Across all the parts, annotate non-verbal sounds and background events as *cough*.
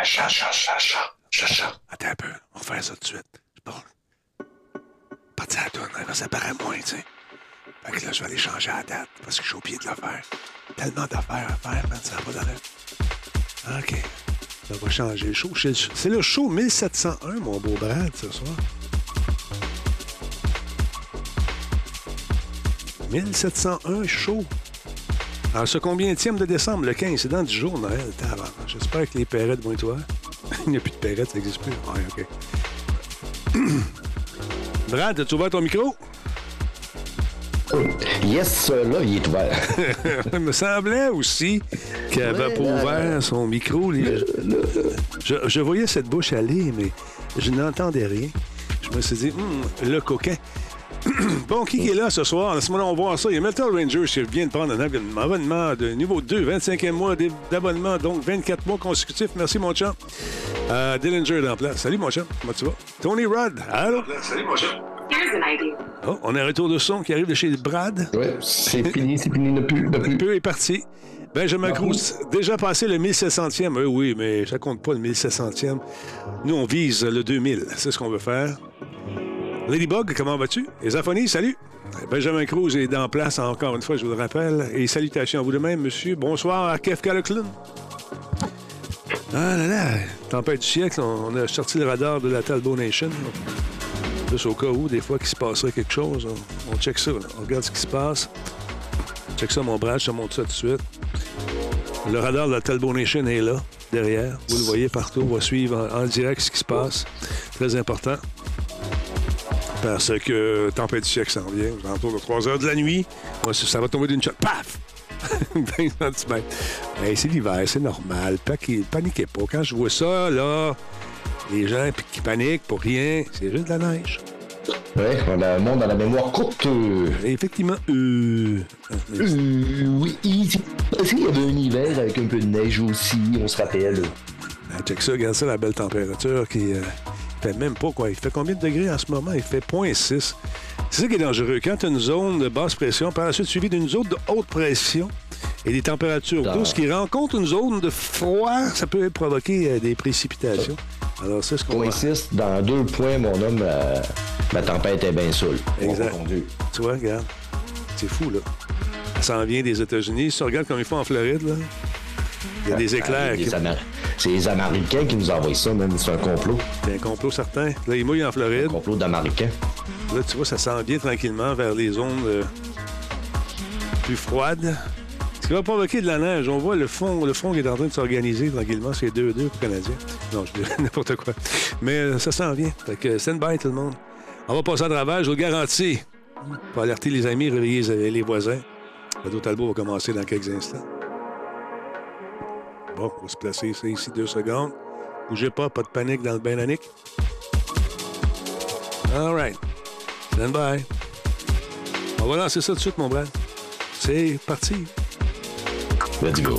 Ah, chat, chat, chat, chat, chat, chat. Attends un peu, on va faire ça tout de suite. Bon. Parti à la tourne, ça paraît moins, tu sais. Fait que là, je vais aller changer la date parce que j'ai oublié de le faire. Tellement d'affaires à faire, man, ça va pas dans OK. Ça va changer show. C'est le show 1701, mon beau Brad, ce soir. 1701 show. Alors, ce combien de décembre? Le 15, c'est dans 10 jours, Noël. J'espère que les perrettes vont être toi. *laughs* Il n'y a plus de perrettes, ça n'existe plus. Ouais, OK. *clears throat* Brad, as-tu ouvert ton micro? Yes, là, il est ouvert. *laughs* il me semblait aussi qu'il n'avait pas ouvert son micro. Je, je, voyais cette bouche aller, mais je n'entendais rien. Je me suis dit, hum, le coquin. *clears throat* bon, qui est là ce soir? À ce moment-là, on va voir ça. Il y a Metal Ranger qui vient de prendre un abonnement de niveau 2, 25e mois d'abonnement, donc 24 mois consécutifs. Merci, mon chat. Euh, Dillinger est en place. Salut, mon chat. Comment tu vas? Tony Rudd. Allô? Salut, mon chat. Oh, on a un retour de son qui arrive de chez Brad. Oui, c'est fini, c'est fini, ne plus, ne plus. peu est parti. Benjamin Cruz, déjà passé le 1700e. Oui, oui, mais ça compte pas le 1700e. Nous, on vise le 2000. C'est ce qu'on veut faire. Ladybug, comment vas-tu? Et salut. Benjamin Cruz est en place encore une fois, je vous le rappelle. Et salutations à vous de même, monsieur. Bonsoir à Kev Caloclin. Ah là là, tempête du siècle, on a sorti le radar de la Talbot Nation. Juste au cas où, des fois, qu'il se passerait quelque chose, on, check ça. On regarde ce qui se passe. Check ça, mon bras, je te montre ça tout de suite. Le radar de la Talbot Nation est là, derrière. Vous le voyez partout. On va suivre en, direct ce qui se passe. Très important. Parce que tempête du siècle s'en vient. Autour de 3 heures de la nuit, ça va tomber d'une shot. Paf! *laughs* 20 cm. c'est l'hiver, c'est normal. Paniquez pas. Quand je vois ça, là, les gens qui paniquent pour rien, c'est juste de la neige. Oui, on a un monde à la mémoire courte. Effectivement. Euh... euh oui, il y avait un hiver avec un peu de neige aussi, on se rappelle. Ben, check ça, regarde ça, la belle température qui euh, fait même pas quoi. Il fait combien de degrés en ce moment? Il fait 0.6. C'est ça qui est dangereux. Quand tu as une zone de basse pression, par la suite suivie d'une zone de haute pression et des températures douces qui rencontrent une zone de froid, ça peut provoquer euh, des précipitations. Alors, c'est ce qu'on Point 6, dans deux points, mon homme, euh, ma tempête est bien saoule. Exact. Tu vois, regarde. C'est fou, là. Ça s'en vient des États-Unis. Si tu regardes comme ils font en Floride, là, il y a des ah, éclairs. C'est les Américains qui nous envoient ça, même. C'est un complot. C'est un complot certain. Là, ils mouillent en Floride. Un complot d'Américains. Là, tu vois, ça s'en vient tranquillement vers les zones euh, plus froides. Ce qui va provoquer de la neige. On voit le fond, le fond qui est en train de s'organiser tranquillement. C'est 2-2 pour les Canadiens. Non, je dis *laughs* n'importe quoi. Mais euh, ça s'en vient. Fait que stand by tout le monde. On va passer à travers, je vous le garantis. Pour alerter les amis, réveiller les voisins. Le Talbot va commencer dans quelques instants. Bon, on va se placer ici deux secondes. Bougez pas, pas de panique dans le bain All right. Stand by. On va lancer ça tout de suite, mon brave. C'est parti. Let's go.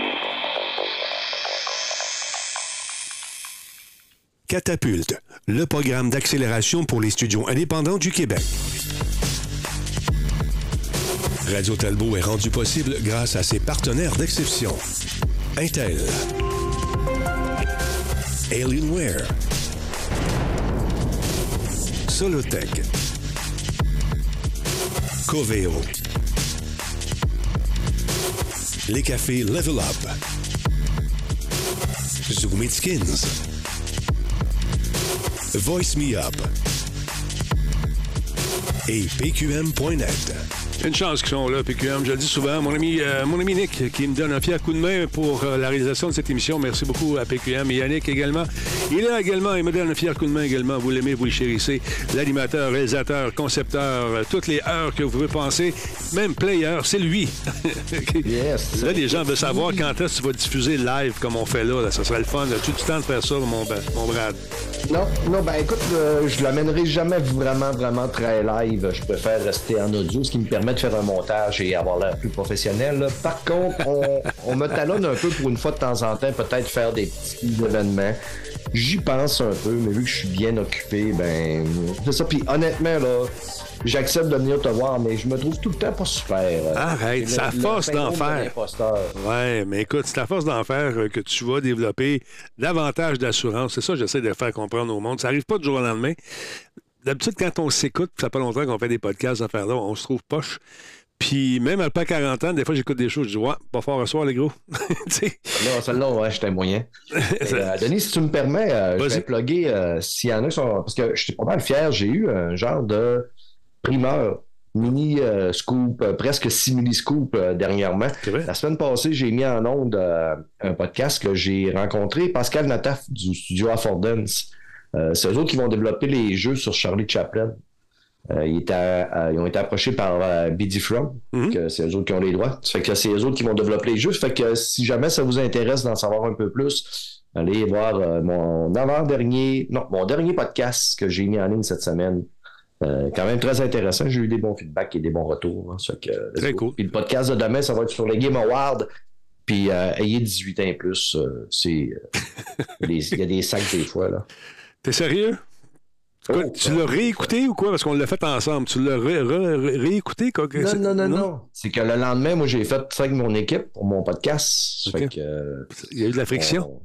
Catapulte, le programme d'accélération pour les studios indépendants du Québec. Radio Talbot est rendu possible grâce à ses partenaires d'exception. Intel. Alienware. Solotech. Coveo. Les cafés Level Up. Zoom Skins. Voice Me Up. Et PQM.net. Une chance qu'ils sont là, PQM. Je le dis souvent. Mon ami, euh, mon ami Nick qui me donne un fier coup de main pour euh, la réalisation de cette émission. Merci beaucoup à PQM et Yannick également. Il est là également. Il me donne un fier coup de main également. Vous l'aimez, vous le chérissez. L'animateur, réalisateur, concepteur, euh, toutes les heures que vous pouvez penser, même player, c'est lui. *laughs* yes. Là, les gens veulent savoir quand est-ce que tu vas diffuser live comme on fait là. Ça serait le fun. As-tu du temps de faire ça, mon, mon Brad? Non, non, ben écoute, je l'amènerai jamais vraiment, vraiment très live. Je préfère rester en audio, ce qui me permet de faire un montage et avoir l'air plus professionnel. Par contre, *laughs* on, me talonne un peu pour une fois de temps en temps, peut-être faire des petits événements. J'y pense un peu, mais vu que je suis bien occupé, ben c'est ça. Puis honnêtement, là, j'accepte de venir te voir, mais je me trouve tout le temps pas super. Arrête, c'est la force d'en faire. Ouais, mais écoute, c'est la force d'en faire que tu vas développer davantage d'assurance. C'est ça que j'essaie de faire comprendre au monde. Ça arrive pas du jour au lendemain. D'habitude, quand on s'écoute, ça fait pas longtemps qu'on fait des podcasts à faire là, on se trouve poche. Puis même à pas 40 ans, des fois, j'écoute des choses, je dis, ouais, pas fort à soir, les gros. *laughs* non, celle-là, ouais, j'étais moyen. *laughs* euh, Denis, si tu me permets, euh, je vais plugger euh, s'il y en a qui sont. Parce que j'étais pas mal fier, j'ai eu un genre de primeur mini scoop, presque simili scoop dernièrement. La semaine passée, j'ai mis en onde un podcast que j'ai rencontré Pascal Nataf du studio Affordance. C'est eux autres qui vont développer les jeux sur Charlie Chaplin. Euh, ils, euh, ils, ont été approchés par euh, BD From, mhm. que c'est eux autres qui ont les droits. Ça fait que c'est eux autres qui vont développer les jeux. Ça fait que si jamais ça vous intéresse d'en savoir un peu plus, allez voir mon avant-dernier, non, mon dernier podcast que j'ai mis en ligne cette semaine. quand même très intéressant. J'ai eu des bons feedbacks et des bons retours. Hein. que, très cool. Puis le podcast de demain, ça va être sur les Game Awards. Puis ayez 18 ans et plus. c'est, *laughs* il y a des sacs des fois. là. T'es sérieux? Oh, tu l'as réécouté ou quoi? Parce qu'on l'a fait ensemble. Tu l'as réécouté? Quoi? Non, non, non, non? C'est que le lendemain, moi, j'ai fait ça avec mon équipe pour mon podcast. Fait que, il y a eu de la friction?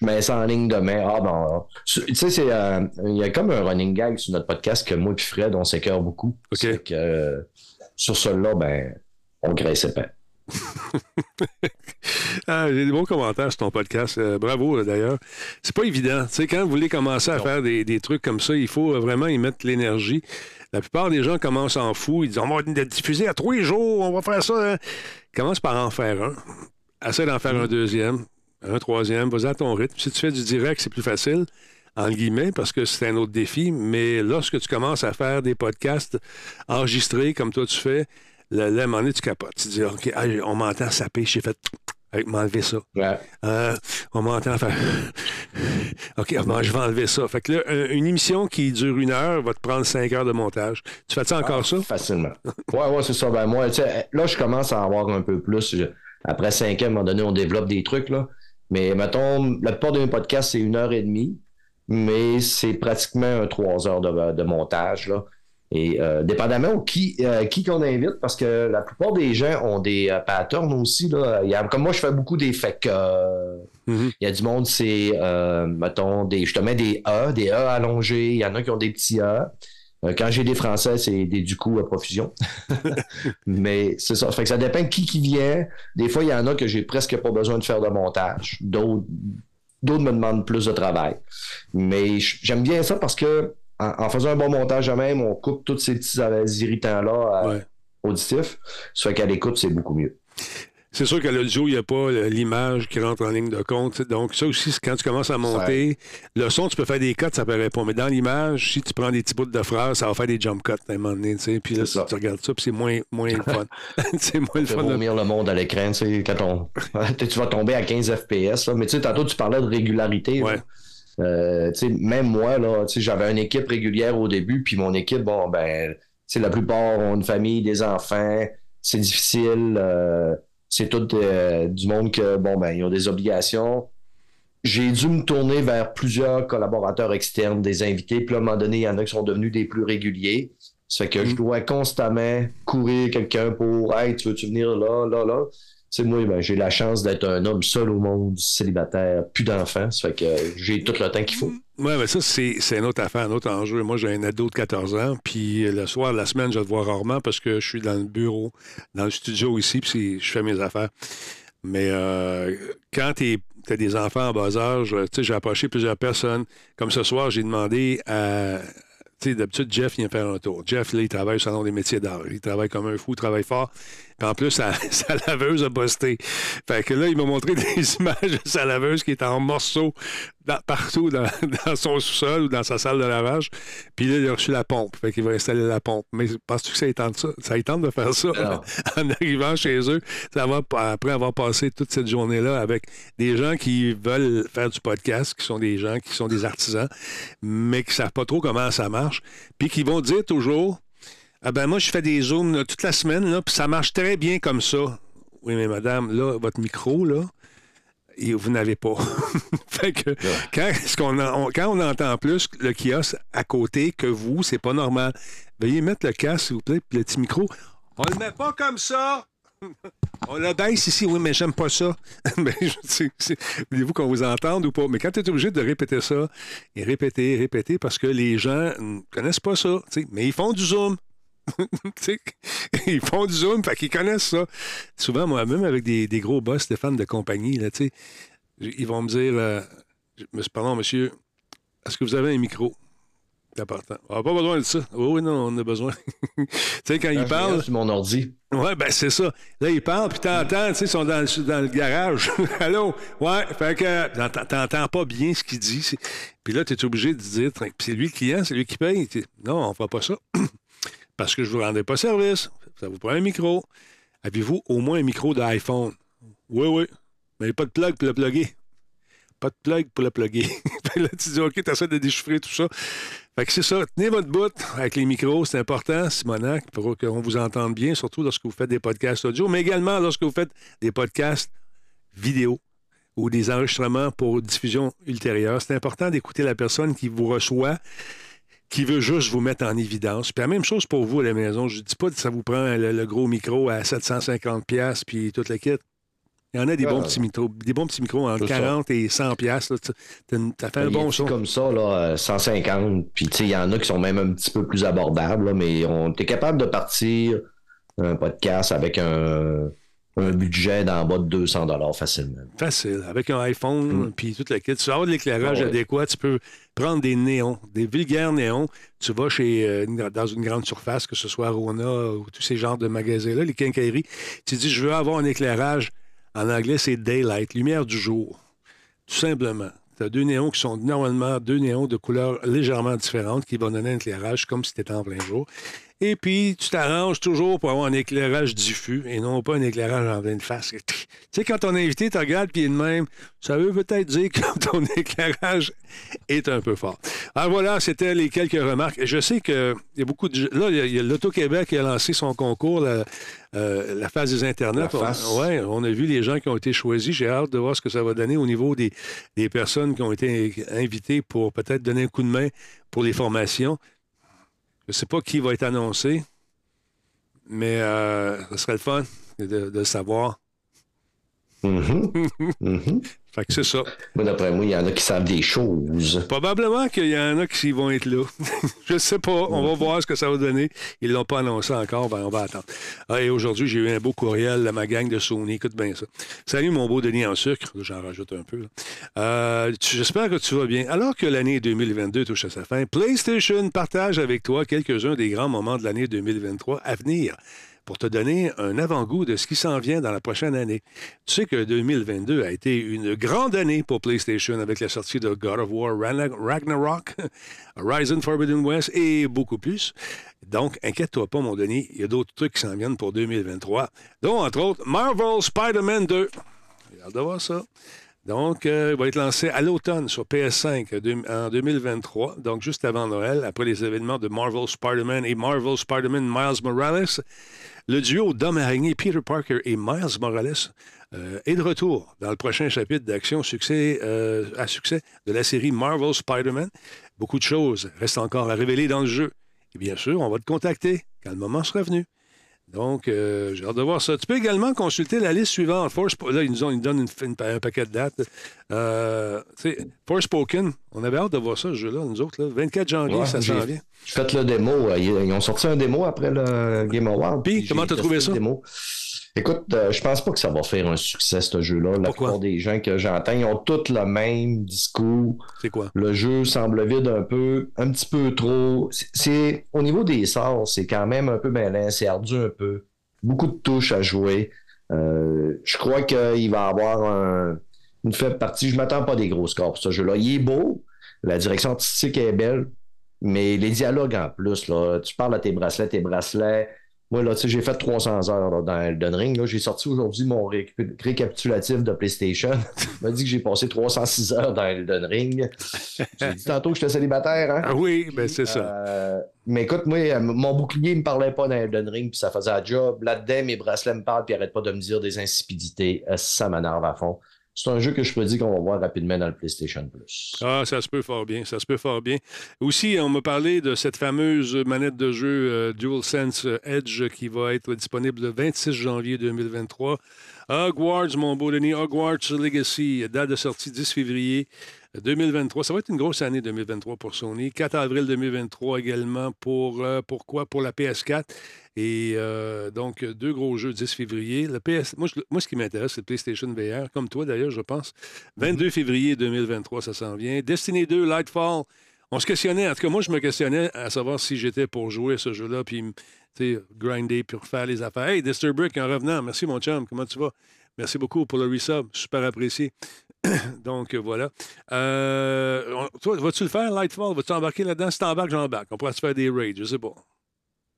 je mets ça en ligne demain. Ah, ben, tu sais, c'est, euh, il y a comme un running gag sur notre podcast que moi et Fred, on s'écœure beaucoup. OK. Que, euh, sur celui-là, ben, on graissait pas. *laughs* ah, j'ai des bons commentaires sur ton podcast. Euh, bravo, d'ailleurs. C'est pas évident. Tu sais, quand vous voulez commencer à faire des, trucs comme ça, il faut vraiment y mettre l'énergie. La plupart des gens commencent en fou. Ils disent On va diffuser à trois jours, on va faire ça. Hein. Commence par en faire un. Essaie d'en faire un mm. deuxième, un troisième. Vas-y à ton rythme. Si tu fais du direct, c'est plus facile en guillemets, parce que c'est un autre défi, mais lorsque tu commences à faire des podcasts enregistrés comme toi tu fais, Là, là, à un moment donné, tu capotes. Tu dis, OK, on m'entend saper. J'ai fait avec m'enlever ça. Euh, on m'entend faire. *laughs* OK, je vais enlever ça. Fait que là, une émission qui dure une heure va te prendre cinq heures de montage. Tu fais ça encore ah, ça? Facilement. ouais, ouais, c'est ça. Ben, moi, là, je commence à avoir un peu plus. Après cinq ans, à un moment donné, on développe des trucs, là. Mais mettons, la plupart de mes podcasts, c'est une heure et demie, mais c'est pratiquement trois heures de, de montage, là. Et euh, dépendamment qui euh, qui qu'on invite, parce que la plupart des gens ont des euh, patterns aussi. Là. Il y a, comme moi, je fais beaucoup des faits mm-hmm. Il y a du monde, c'est mettons des. Je te mets des A, des A allongés, il y en a qui ont des petits A. quand j'ai des Français, c'est des du coup à profusion. *laughs* Mais c'est ça. Fait que ça dépend qui qui vient. Des fois, il y en a que j'ai presque pas besoin de faire de montage. D'autres, d'autres me demandent plus de travail. Mais j'aime bien ça parce que en, faisant un bon montage à même, on coupe tous ces petits irritants-là euh, auditifs. Ça fait qu'à l'écoute, c'est beaucoup mieux. C'est sûr qu'à l'audio, il n'y a pas l'image qui rentre en ligne de compte. Donc, ça aussi, quand tu commences à monter, le son, tu peux faire des cuts, ça paraît pas. Mais dans l'image, si tu prends des petits bous de phrases, ça va faire des jump cuts à un moment donné. Puis là, tu regardes ça, puis c'est moins, moins le fun. *laughs* *laughs* c'est moins le fun. vomir le monde à l'écran. Quand *laughs* tu vas tomber à 15 FPS. Mais tu sais, tantôt, tu parlais de régularité. Ouais. Euh, même moi, là, j'avais une équipe régulière au début, puis mon équipe, bon, ben, la plupart ont une famille, des enfants, c'est difficile. Euh, c'est tout euh, du monde que, bon, ben, ils ont des obligations. J'ai dû me tourner vers plusieurs collaborateurs externes, des invités, puis à un moment donné, il y en a qui sont devenus des plus réguliers. Ça fait que je mm. dois constamment courir quelqu'un pour Hey, tu veux-tu venir là, là, là? Sais, moi, ben, j'ai la chance d'être un homme seul au monde, célibataire, plus d'enfants. Ça fait que j'ai tout le temps qu'il faut. Oui, mais ça, c'est, une autre affaire, un autre enjeu. Moi, j'ai un ado de 14 ans, puis le soir, la semaine, je le vois rarement parce que je suis dans le bureau, dans le studio ici, puis je fais mes affaires. Mais euh, quand tu as des enfants en bas âge, j'ai approché plusieurs personnes. Comme ce soir, j'ai demandé à Tu sais, d'habitude, Jeff vient faire un tour. Jeff, là, il travaille au Salon des métiers d'art. Il travaille comme un fou, il travaille fort. Puis en plus, *laughs* sa, sa laveuse a busté. Fait que là, il m'a montré *laughs* des images de sa laveuse qui est en morceaux dans- partout dans, *laughs* dans son sous-sol ou dans sa salle de lavage. Puis là, il a reçu la pompe. Fait qu'il va installer la pompe. Mais penses-tu que ça lui tente ça? De faire ça en arrivant chez eux? Ça va, après avoir passé toute cette journée-là avec des gens qui veulent faire du podcast, qui sont des gens qui sont des artisans, mais qui ne savent pas trop comment ça marche, puis qui vont dire toujours Ah ben moi, je fais des zooms là, toute la semaine, là, puis ça marche très bien comme ça. Oui, mais madame, là, votre micro, là, et vous n'avez pas. *laughs* fait que quand, ce qu'on en- on- quand on entend plus le kiosque à côté que vous, c'est pas normal. Veuillez mettre le casque, s'il vous plaît, puis le petit micro. On le met pas comme ça! *laughs* On le baisse ici, oui, mais j'aime pas ça. *laughs* mais je sais, c'est- voulez-vous qu'on vous entende ou pas? Mais quand tu es obligé de répéter ça, et répéter, répéter, parce que les gens ne connaissent pas ça, mais ils font du zoom. *laughs* Ils font du zoom, fait qu'ils connaissent ça. Souvent, moi, même avec des, des gros boss, Stéphane, de compagnie, là, ils vont me dire euh, Pardon, monsieur, est-ce que vous avez un micro? C'est important. On n'a pas besoin de ça. Oui, oui, non, on a besoin. *laughs* tu sais, quand ils Je parlent. sur mon ordi. Ouais, ben c'est ça. Là, ils parlent, puis t'entends, tu sais, ils sont dans, le- dans le garage. *laughs* Allô? Ouais, fait que t'entends- pas bien ce qu'il dit. C'est- Puis là, tu es obligé de dire, c'est lui le client, c'est lui qui paye. Non, on fera pas ça. *clears throat* Parce que je vous rendais pas service. Ça vous prend un micro. Avez-vous au moins un micro d'iPhone? Oui, oui. Mais pas de plug pour le plugger. Pas de plug pour le plugger. *laughs* Là, tu dis, OK, tu de déchiffrer tout ça. Fait que c'est ça. Tenez votre bout avec les micros, c'est important, Simonac, pour qu'on vous entende bien, surtout lorsque vous faites des podcasts audio, mais également lorsque vous faites des podcasts vidéo ou des enregistrements pour diffusion ultérieure. C'est important d'écouter la personne qui vous reçoit, qui veut juste vous mettre en évidence. Puis la même chose pour vous à la maison. Je ne dis pas que ça vous prend le, le gros micro à 750$ piastres, puis toute la kit. Il y en a des, Ouais. bons, petits micros, des bons petits micros entre C'est ça. 40 et 100$. piastres, là. Tu- t'as- T'as fait un a bon son. comme ça, là, euh, 150. Puis, tu sais, il y en a qui sont même un petit peu plus abordables, là, mais on est capable de partir un podcast avec un, un budget d'en bas de 200 facilement. Facile. Avec un iPhone, Mm. puis toute la kit. Tu vas avoir de l'éclairage Ah ouais. adéquat. Tu peux prendre des néons, des vulgaires néons. Tu vas chez, euh, dans une grande surface, que ce soit Rona ou tous ces genres de magasins-là, les quincailleries. Tu dis, je veux avoir un éclairage. En anglais, c'est daylight, lumière du jour. Tout simplement. Tu as deux néons qui sont normalement deux néons de couleurs légèrement différentes qui vont donner un éclairage comme si c'était en plein jour. Et puis, tu t'arranges toujours pour avoir un éclairage diffus et non pas un éclairage en pleine face. *laughs* Tu sais, quand ton invité te regarde puis il est de même, ça veut peut-être dire que *laughs* ton éclairage est un peu fort. Alors voilà, c'était les quelques remarques. Je sais qu'il y a beaucoup de... Là, il y a- l'Auto-Québec qui a lancé son concours, la, euh, la phase des Internets. On, ouais, on a vu les gens qui ont été choisis. J'ai hâte de voir ce que ça va donner au niveau des, des personnes qui ont été invitées pour peut-être donner un coup de main pour les formations. Je ne sais pas qui va être annoncé, mais euh, ce serait le fun de, savoir. Mhm. *laughs* Mhm. Fait que c'est ça. Moi, d'après moi, il y en a qui savent des choses. Probablement qu'il y en a qui vont être là. *laughs* Je ne sais pas. On va voir ce que ça va donner. Ils ne l'ont pas annoncé encore. Ben, on va attendre. Ah, et aujourd'hui, j'ai eu un beau courriel de ma gang de Sony. Écoute bien ça. Salut, mon beau Denis en sucre. J'en rajoute un peu. Euh, J'espère que tu vas bien. Alors que l'année 2022 touche à sa fin, PlayStation partage avec toi quelques-uns des grands moments de l'année 2023 à venir pour te donner un avant-goût de ce qui s'en vient dans la prochaine année. Tu sais que 2022 a été une grande année pour PlayStation avec la sortie de God of War Ragna- Ragnarok, *laughs* Horizon Forbidden West et beaucoup plus. Donc, inquiète-toi pas, mon Denis, il y a d'autres trucs qui s'en viennent pour 2023, dont, entre autres, Marvel Spider-Man 2. J'ai hâte de voir ça. Donc, euh, il va être lancé à l'automne sur PS5 deux- en 2023, donc juste avant Noël, après les événements de Marvel Spider-Man et Marvel Spider-Man Miles Morales. Le duo d'hommes araignées Peter Parker et Miles Morales euh, est de retour dans le prochain chapitre d'action euh, à succès de la série Marvel Spider-Man. Beaucoup de choses restent encore à révéler dans le jeu. Et bien sûr, on va te contacter quand le moment sera venu. Donc, euh, j'ai hâte de voir ça. Tu peux également consulter la liste suivante. Force, là, ils nous, ont, ils nous donnent une- une- un paquet de dates. Euh, Forspoken, on avait hâte de voir ça, ce jeu-là, nous autres. Là. 24 janvier, Ouais, ça j'ai- s'en vient. Faites le démo. euh, Ils ont sorti un démo après le Game Award. Puis, j'ai comment t'as trouvé le ça? démo. Écoute, euh, je pense pas que ça va faire un succès, ce jeu-là. La plupart des gens que j'entends, ils ont tous le même discours. C'est quoi? Le jeu semble vide un peu, un petit peu trop. C'est Au niveau des sorts, c'est quand même un peu malin, c'est ardu un peu. Beaucoup de touches à jouer. Euh, je crois qu'il va avoir une faible partie. Je m'attends pas des gros scores pour ce jeu-là. Il est beau, la direction artistique est belle, mais les dialogues en plus, là, tu parles à tes bracelets, tes bracelets moi, là, tu sais, j'ai fait 300 heures dans Elden Ring. J'ai sorti aujourd'hui mon récapitulatif de PlayStation. *laughs* Il m'a dit que j'ai passé 306 heures dans Elden Ring. *laughs* J'ai dit tantôt que j'étais célibataire. Hein? Ah oui, ben c'est ça. Euh, mais écoute, moi, mon bouclier ne me parlait pas dans Elden Ring, puis ça faisait un job. Là-dedans, mes bracelets me parlent, puis n'arrêtent pas de me dire des insipidités. Euh, ça m'énerve à fond c'est un jeu que je prédis qu'on va voir rapidement dans le PlayStation Plus. Ah, ça se peut fort bien, ça se peut fort bien. Aussi, on m'a parlé de cette fameuse manette de jeu euh, DualSense Edge qui va être disponible le 26 janvier 2023. Hogwarts, mon beau Denis, Hogwarts Legacy, date de sortie 10 février 2023. Ça va être une grosse année 2023 pour Sony. 4 avril 2023 également pour, euh, pourquoi? Pour la PS4. Et euh, donc, deux gros jeux 10 février. Le PS... moi, moi, ce qui m'intéresse, c'est le PlayStation VR, comme toi d'ailleurs, je pense. 22 mm-hmm. février 2023, ça s'en vient. Destiny 2, Lightfall. On se questionnait, en tout cas, moi, je me questionnais à savoir si j'étais pour jouer à ce jeu-là, puis, tu sais, grinder, puis refaire les affaires. Hey, Disturbrick, en revenant, merci mon chum, comment tu vas? Merci beaucoup pour le resub, super apprécié. *coughs* Donc, voilà. Euh, toi, vas-tu le faire, Lightfall? Vas-tu embarquer là-dedans? Si t'embarques, j'embarque. On pourra se faire des raids, je sais pas.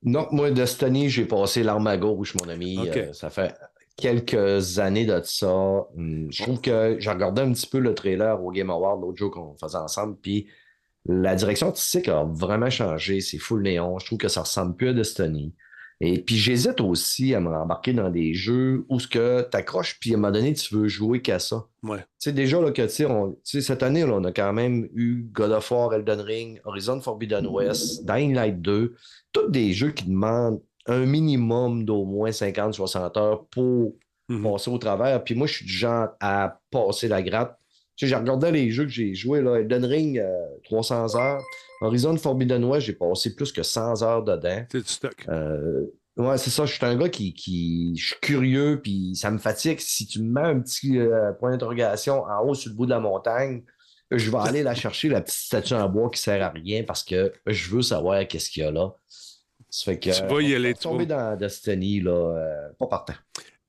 Non, moi, Destiny, j'ai passé l'arme à gauche, mon ami. Euh, ça fait quelques années de ça. Hum, je trouve que j'ai regardé un petit peu le trailer au Game Award l'autre jour qu'on faisait ensemble, puis la direction artistique a vraiment changé. C'est full néon. Je trouve que ça ressemble plus à Destiny. Et puis j'hésite aussi à me rembarquer dans des jeux où ce que tu accroches, puis à un moment donné, tu veux jouer qu'à ça. Ouais. Tu sais, déjà, là, que, cette année, là, on a quand même eu God of War, Elden Ring, Horizon Forbidden West, Dying Light 2, tous des jeux qui demandent un minimum d'au moins 50-60 heures pour mhm. passer au travers. Puis moi, je suis du genre à passer la gratte. Tu sais, j'ai regardé les jeux que j'ai joués, là, Elden Ring, 300 euh, heures. Horizon Forbidden West, j'ai passé plus que 100 heures dedans. C'est du stock. Euh, ouais, c'est ça. Je suis un gars qui, qui. Je suis curieux, puis ça me fatigue. Si tu me mets un petit euh, point d'interrogation en haut sur le bout de la montagne, je vais aller la chercher, la petite statue en bois qui sert à rien parce que je veux savoir qu'est-ce qu'il y a là. Ça fait que. Tu vas y aller, tomber dans Destiny, là, euh, pas partant.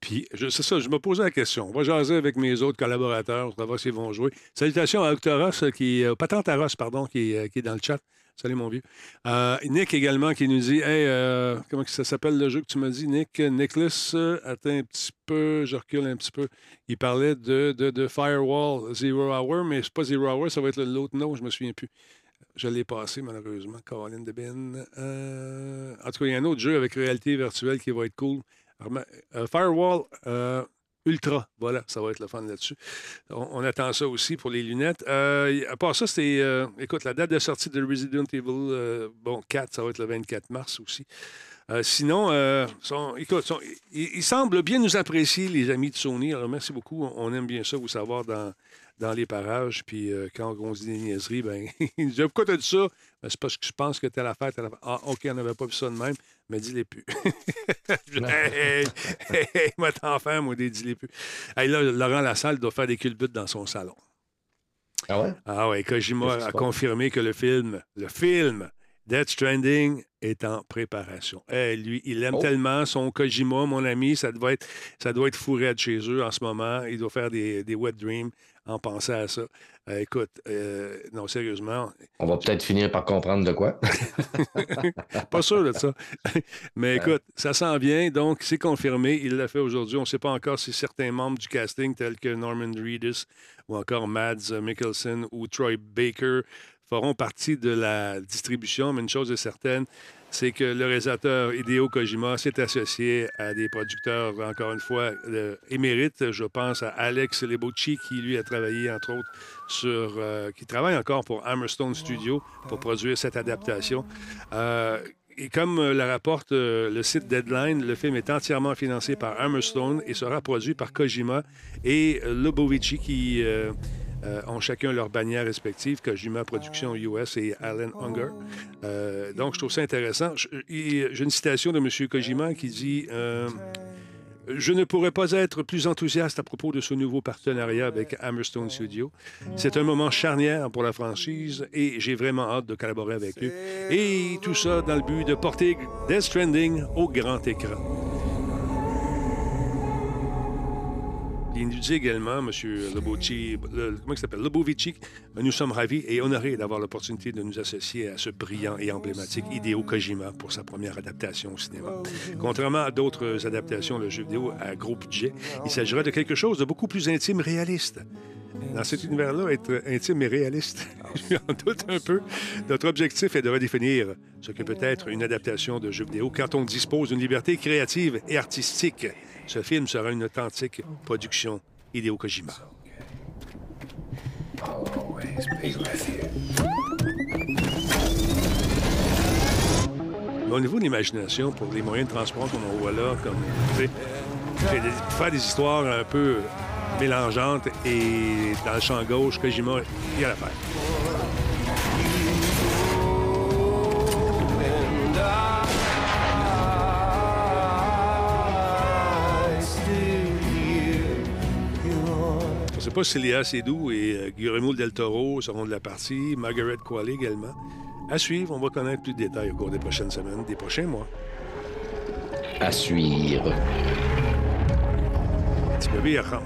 Puis, c'est ça, je me posais la question. On va jaser avec mes autres collaborateurs, on va s'ils vont jouer. Salutations à Octoros, qui, euh, Patente Aros, pardon, qui, euh, qui, est dans le chat. Salut, mon vieux. Euh, Nick également qui nous dit Hey, euh, comment ça s'appelle le jeu que tu m'as dit, Nick? Nicholas, attends un petit peu, je recule un petit peu. Il parlait de Firewall Zero Hour, mais c'est pas Zero Hour, ça va être l'autre nom, je me souviens plus. Je l'ai passé, malheureusement. Caroline Debin. en tout cas, il y a un autre jeu avec réalité virtuelle qui va être cool. Euh, Firewall euh, Ultra, voilà, ça va être le fun là-dessus. On, attend ça aussi pour les lunettes. Euh, à part ça, c'était, écoute, la date de sortie de Resident Evil, bon, 4, ça va être le 24 mars aussi. sinon, écoute, ils, semblent bien nous apprécier, les amis de Sony. Alors, merci beaucoup. On, aime bien ça, vous savoir, dans, dans les parages. Puis quand on se dit des niaiseries, ben, ils disent Pourquoi tu as dit ça ben, C'est parce que je pense que telle affaire, telle affaire. Ah, OK, on n'avait pas vu ça de même mais dis-les plus. *laughs* hey, hey, hey, moi, t'en moi, dis-les plus. Hey, là, Laurent Lassalle doit faire des culbutes dans son salon. Ah ouais? Ah ouais, Kojima a confirmé que le film, le film Death Stranding est en préparation. Hey, lui, il aime oh. tellement son Kojima, mon ami, ça doit être, ça doit être fourré de chez eux en ce moment. Il doit faire des, des wet dreams en pensant à ça. Euh, écoute, euh, non, sérieusement. On va peut-être finir par comprendre de quoi. *laughs* pas sûr de ça. *laughs* Mais écoute, ça s'en vient, donc c'est confirmé. Il l'a fait aujourd'hui. On ne sait pas encore si certains membres du casting, tels que Norman Reedus ou encore Mads Mikkelsen ou Troy Baker, feront partie de la distribution. Mais une chose est certaine, c'est que le réalisateur Hideo Kojima s'est associé à des producteurs, encore une fois, euh, émérites. Je pense à Alex Lebucci, qui lui a travaillé, entre autres, sur. Euh, qui travaille encore pour Hammerstone Studio pour produire cette adaptation. Euh, et comme le rapporte le site Deadline, le film est entièrement financé par Hammerstone et sera produit par Kojima et Lebovici, qui ont chacun leur bannière respective, Kojima Production US et Alan Unger. Euh, donc, je trouve ça intéressant. J'ai une citation de M. Kojima qui dit euh, je ne pourrais pas être plus enthousiaste à propos de ce nouveau partenariat avec Hammerstone Studio. C'est un moment charnière pour la franchise et j'ai vraiment hâte de collaborer avec eux. Et tout ça dans le but de porter Death Stranding au grand écran. Dit également, M. Lobovici, comment il s'appelle? Lobovici, nous sommes ravis et honorés d'avoir l'opportunité de nous associer à ce brillant et emblématique Hideo Kojima pour sa première adaptation au cinéma. Contrairement à d'autres adaptations de jeux vidéo à gros budget, il s'agira de quelque chose de beaucoup plus intime, réaliste. Dans cet univers-là, être intime et réaliste, *laughs* je en doute un peu. Notre objectif est de redéfinir ce que peut être une adaptation de jeu vidéo quand on dispose d'une liberté créative et artistique. Ce film sera une authentique production Hideo Kojima. au niveau de l'imagination, pour les moyens de transport qu'on voit là, comme faire des histoires un peu mélangeantes et dans le champ gauche, Kojima, il y a l'affaire. Sais pas si Léa Seydoux et euh, Guillermo del Toro seront de la partie, Margaret Qualley également. À suivre, on va connaître plus de détails au cours des prochaines semaines, des prochains mois. À suivre. Petit bébé, il rentre.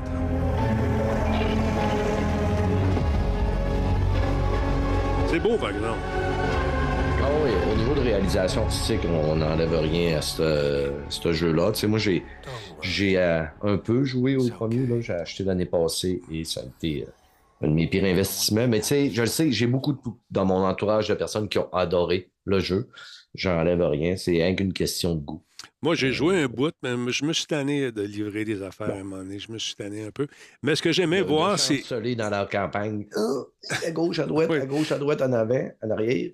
C'est beau, par exemple. Ah au niveau de réalisation artistique, on n'enlève rien à ce jeu-là. Tu sais, moi, j'ai j'ai euh, un peu joué au premier. J'ai acheté l'année passée et ça a été euh, un de mes pires investissements. Mais tu sais, je le sais, j'ai beaucoup de, dans mon entourage de personnes qui ont adoré le jeu. J'enlève rien. C'est rien qu'une question de goût. Moi, j'ai joué un bout, mais je me suis tanné de livrer des affaires à un moment donné. Je me suis tanné un peu. Mais ce que j'aimais voir, c'est. dans la campagne. Oh, à gauche, à droite, *laughs* à gauche, à droite, en avant, en arrière.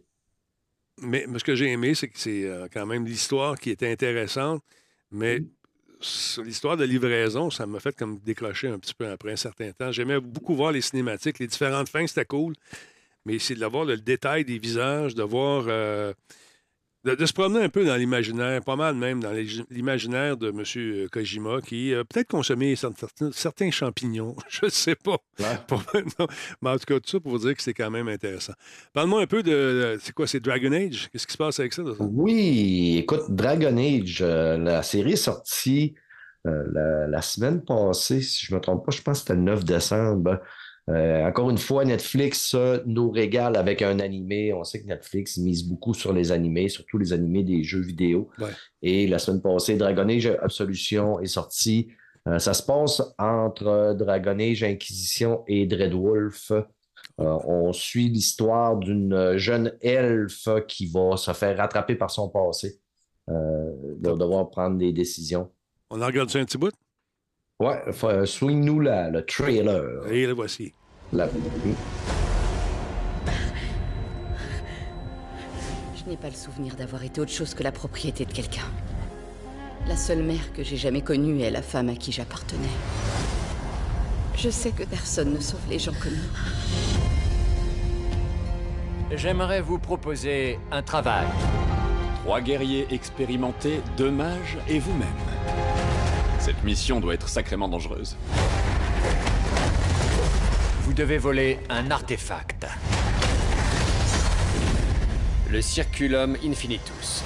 Mais, ce que j'ai aimé, c'est que c'est euh, quand même l'histoire qui était intéressante, mais mm. l'histoire de livraison, ça m'a fait comme décrocher un petit peu après un certain temps. J'aimais beaucoup voir les cinématiques, les différentes fins, c'était cool, mais c'est de voir le détail des visages, de voir euh, de, se promener un peu dans l'imaginaire, pas mal même dans l'imaginaire de M. Kojima, qui a peut-être consommé certains, champignons, *laughs* je ne sais pas. mais en tout cas, tout ça pour vous dire que c'est quand même intéressant. Parle-moi un peu de, c'est quoi, c'est Dragon Age? Qu'est-ce qui se passe avec ça? Oui, écoute, Dragon Age, euh, la série est sortie euh, la, semaine passée, si je ne me trompe pas, je pense que c'était le 9 décembre. Euh, encore une fois, Netflix nous régale avec un animé. On sait que Netflix mise beaucoup sur les animés, surtout les animés des jeux vidéo. Et la semaine passée, Dragon Age Absolution est sorti. Euh, ça se passe entre Dragon Age Inquisition et Dreadwolf. Euh, on suit l'histoire d'une jeune elfe qui va se faire rattraper par son passé. va devoir prendre des décisions. On a regardé un petit bout? Ouais, euh, swing-nous le trailer. Et le voici. La... Je n'ai pas le souvenir d'avoir été autre chose que la propriété de quelqu'un. La seule mère que j'ai jamais connue est la femme à qui j'appartenais. Je sais que personne ne sauve les gens comme nous. J'aimerais vous proposer un travail. Trois guerriers expérimentés, deux mages et vous-même. Cette mission doit être sacrément dangereuse. Vous devez voler un artefact. Le Circulum Infinitus.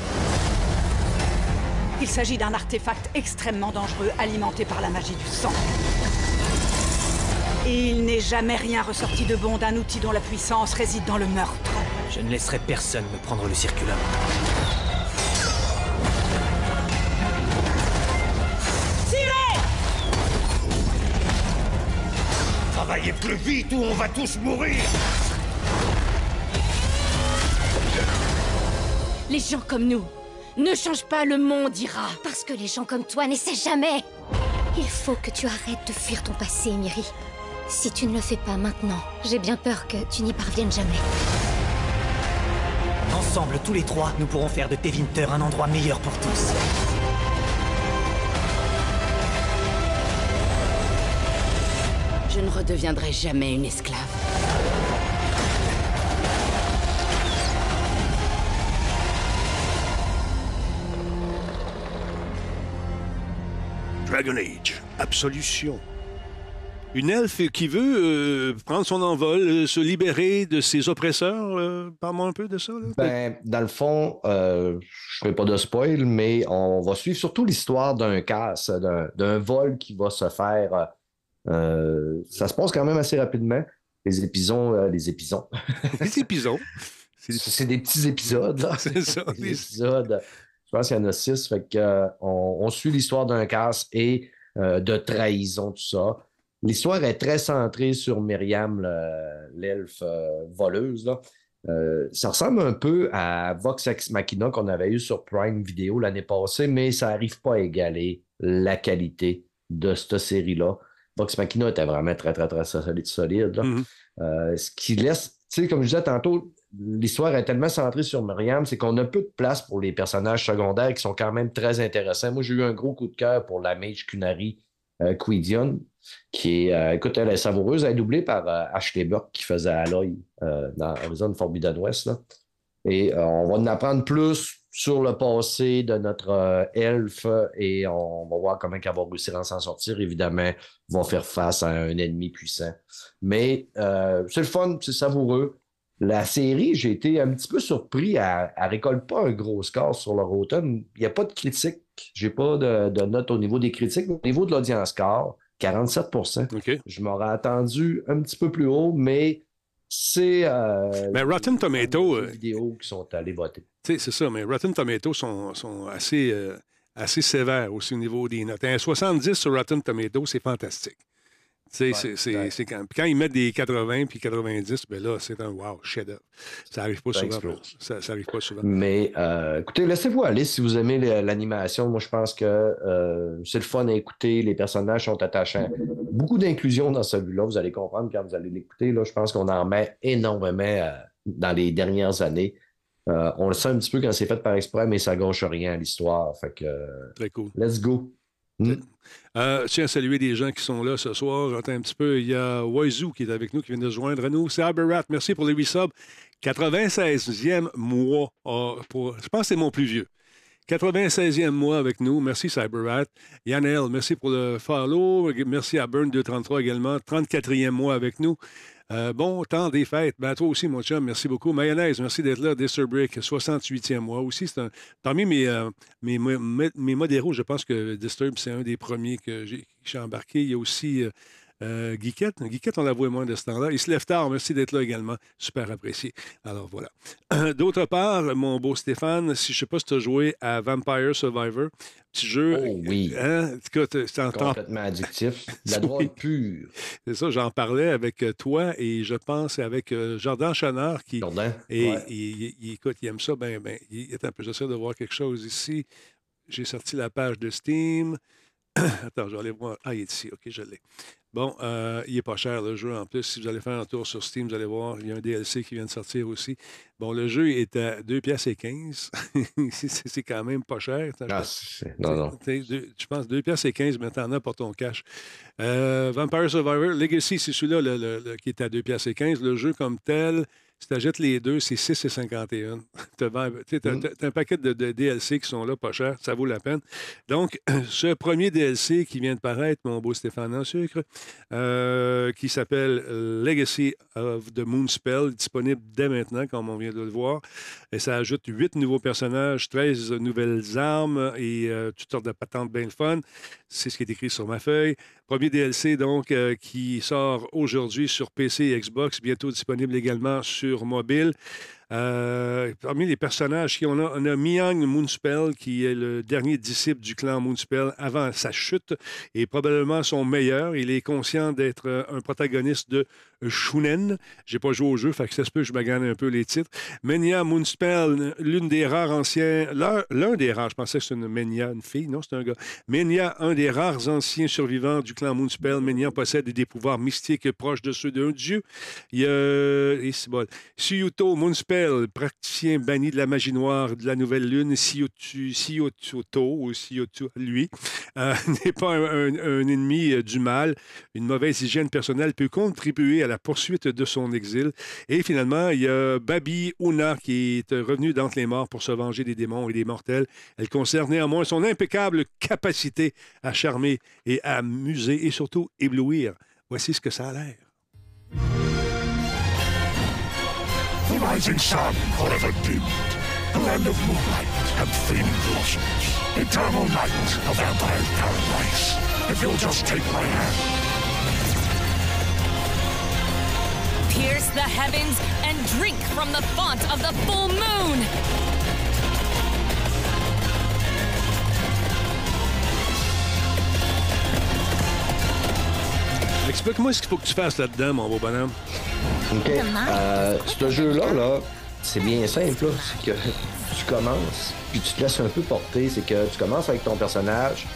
Il s'agit d'un artefact extrêmement dangereux alimenté par la magie du sang. Et il n'est jamais rien ressorti de bon d'un outil dont la puissance réside dans le meurtre. Je ne laisserai personne me prendre le Circulum. Plus vite ou on va tous mourir Les gens comme nous ne changent pas le monde, Ira. Parce que les gens comme toi n'essaient jamais. Il faut que tu arrêtes de fuir ton passé, Miri. Si tu ne le fais pas maintenant, j'ai bien peur que tu n'y parviennes jamais. Ensemble, tous les trois, nous pourrons faire de Tevinter un endroit meilleur pour tous. Redeviendrai jamais une esclave. Dragon Age, Absolution. Une elfe qui veut euh, prendre son envol, euh, se libérer de ses oppresseurs. Euh, Parle-moi un peu de ça. Là. Ben, dans le fond, euh, je ne ferai pas de spoil, mais on va suivre surtout l'histoire d'un casse, d'un, d'un vol qui va se faire. Euh, ça se passe quand même assez rapidement. Les épisodes, euh, les épisodes. *laughs* Les épisodes. C'est des- petits épisodes. là. C'est ça, *laughs* Des des- épisodes. Je pense qu'il y en a six. Fait que, euh, on, on suit l'histoire d'un casse et de trahison, tout ça. L'histoire est très centrée sur Myriam, le- l'elfe voleuse. là. Euh, ça ressemble un peu à Vox Ex Machina qu'on avait eu sur Prime Video l'année passée, mais ça n'arrive pas à égaler la qualité de cette série-là. Vox Machina était vraiment très, très, très solide. solide là. Mhm. Euh, ce qui laisse, tu sais, comme je disais tantôt, l'histoire est tellement centrée sur Myriam, c'est qu'on a peu de place pour les personnages secondaires qui sont quand même très intéressants. Moi, j'ai eu un gros coup de cœur pour la mage Kunari euh, Quidion, qui est, euh, écoute, elle est savoureuse. Elle est doublée par euh, Ashley Burke qui faisait Aloy euh, dans Horizon Forbidden West. là. Et on va en apprendre plus sur le passé de notre euh, elfe et on va voir comment elle va réussir à s'en sortir. Évidemment, ils vont faire face à un ennemi puissant. Mais euh, c'est le fun, c'est savoureux. La série, j'ai été un petit peu surpris. Elle ne récolte pas un gros score sur le Rotten. Il n'y a pas de critique. J'ai pas de, de note au niveau des critiques. Au niveau de l'audience score, 47 OK. Je m'aurais attendu un petit peu plus haut, mais c'est. euh, Mais Rotten Tomato, les euh, vidéos qui sont allés voter. C'est ça, mais Rotten Tomatoes sont, sont assez, euh, assez sévères aussi au niveau des notes. Un 70 sur Rotten Tomatoes, c'est fantastique. C'est- quand, ils mettent des 80 puis 90, ben là, c'est un wow, chef-d'œuvre. Ça n'arrive pas souvent. Ça, ça arrive pas souvent. Mais euh, écoutez, laissez-vous aller si vous aimez l'animation. Moi, je pense que euh, c'est le fun à écouter. Les personnages sont attachants. Beaucoup d'inclusion dans celui-là. Vous allez comprendre quand vous allez l'écouter. Je pense qu'on en met énormément euh, dans les dernières années. Euh, on le sait un petit peu quand c'est fait par exprès, mais ça gâche rien à l'histoire. Fait que Très cool. let's go. Mm. Euh, je tiens à saluer des gens qui sont là ce soir. J'entends un petit peu. Il y a Waizu qui est avec nous, qui vient de se joindre à nous. Cyberrat, merci pour les 8 subs. 96e mois. ah, je pense que c'est mon plus vieux. 96e mois avec nous. Merci Cyberrat. Yannel, merci pour le follow. Merci à Burn233 également. 34e mois avec nous. Euh, bon temps des fêtes. Ben, toi aussi, mon chum, merci beaucoup. Mayonnaise, merci d'être là. Disturbrick, 68e mois aussi. Un... Parmi mes, euh, mes, mes, je pense que Disturb, c'est un des premiers que j'ai que j'ai embarqué. Il y a aussi euh, euh, Guiquette? Guiquette, on la voit moins de ce temps-là. Il se lève tard. Merci d'être là également. Super apprécié. Alors voilà. *clears throat* D'autre part, mon beau Stéphane, si je ne sais pas si tu as joué à Vampire Survivor, petit jeu. Oh oui. Hein? En- t'en- Complètement addictif. *laughs* La Oui. drogue pure. c'est ça, j'en parlais avec euh, toi et je pense avec euh, Jordan Chanard qui. Jordan. Et Ouais. il, il- il- écoute, il aime ça, ben, ben, il est un peu. J'essaie de voir quelque chose ici. J'ai sorti la page de Steam. *clears throat* Attends, je vais aller voir. Ah, il est ici. OK, je l'ai. Bon, euh, il n'est pas cher le jeu en plus. Si vous allez faire un tour sur Steam, vous allez voir, il y a un DLC qui vient de sortir aussi. Bon, le jeu est à 2 pièces et 15. *laughs* c'est quand même pas cher. Ah, non, non. Je pense 2 pièces et 15, mais t'en as pour ton cash. Euh, Vampire Survivor Legacy, c'est celui-là le- le- le- qui est à 2 pièces et 15. Le jeu comme tel, si tu achètes les deux, c'est 6 et 51. *laughs* Tu as, Mm. un paquet de, de DLC qui sont là, pas cher, ça vaut la peine. Donc, *clears throat* ce premier DLC qui vient de paraître, mon beau Stéphane en sucre, euh, qui s'appelle Legacy of the Moonspell, disponible dès maintenant, comme on vient de le voir. Et ça ajoute 8 nouveaux personnages, 13 nouvelles armes et euh, toutes sortes de patentes bien le fun. C'est ce qui est écrit sur ma feuille. Premier DLC, donc, euh, qui sort aujourd'hui sur PC et Xbox, bientôt disponible également sur mobile. Euh, parmi les personnages on a, on a Moonspell, qui est le dernier disciple du clan Moonspell avant sa chute et probablement son meilleur. Il est conscient d'être euh, un protagoniste de Shunen. J'ai pas joué au jeu, fait que ça se peut que je me gagne un peu les titres. Menia Moonspell, l'une des rares anciens, l'un des rares, je pensais que c'était une Menia, une fille, non, c'est un gars. Menia, un des rares anciens survivants du clan Moonspell. Menia possède des pouvoirs mystiques proches de ceux d'un dieu. Il y a, Suyuto Moonspell, Moonspell, praticien banni de la magie noire de la nouvelle lune, Siototo, ou Siotu, lui, euh, *laughs* n'est pas un, un ennemi euh, du mal. Une mauvaise hygiène personnelle peut contribuer à la poursuite de son exil. Et finalement, il y a Babi Una qui est revenue d'entre les morts pour se venger des démons et des mortels. Elle conserve néanmoins son impeccable capacité à charmer et à amuser et surtout éblouir. Voici ce que ça a l'air. The rising sun forever dimmed. The land of moonlight and fading blossoms. Eternal night, a vampire's paradise. If you'll just take my hand. Pierce the heavens and drink from the font of the full moon. Explique-moi ce qu'il faut que tu fasses là-dedans, mon beau bonhomme. OK. Euh, ce jeu-là, là, c'est bien simple. C'est que tu commences, puis tu te laisses un peu porter. C'est que tu commences avec ton personnage,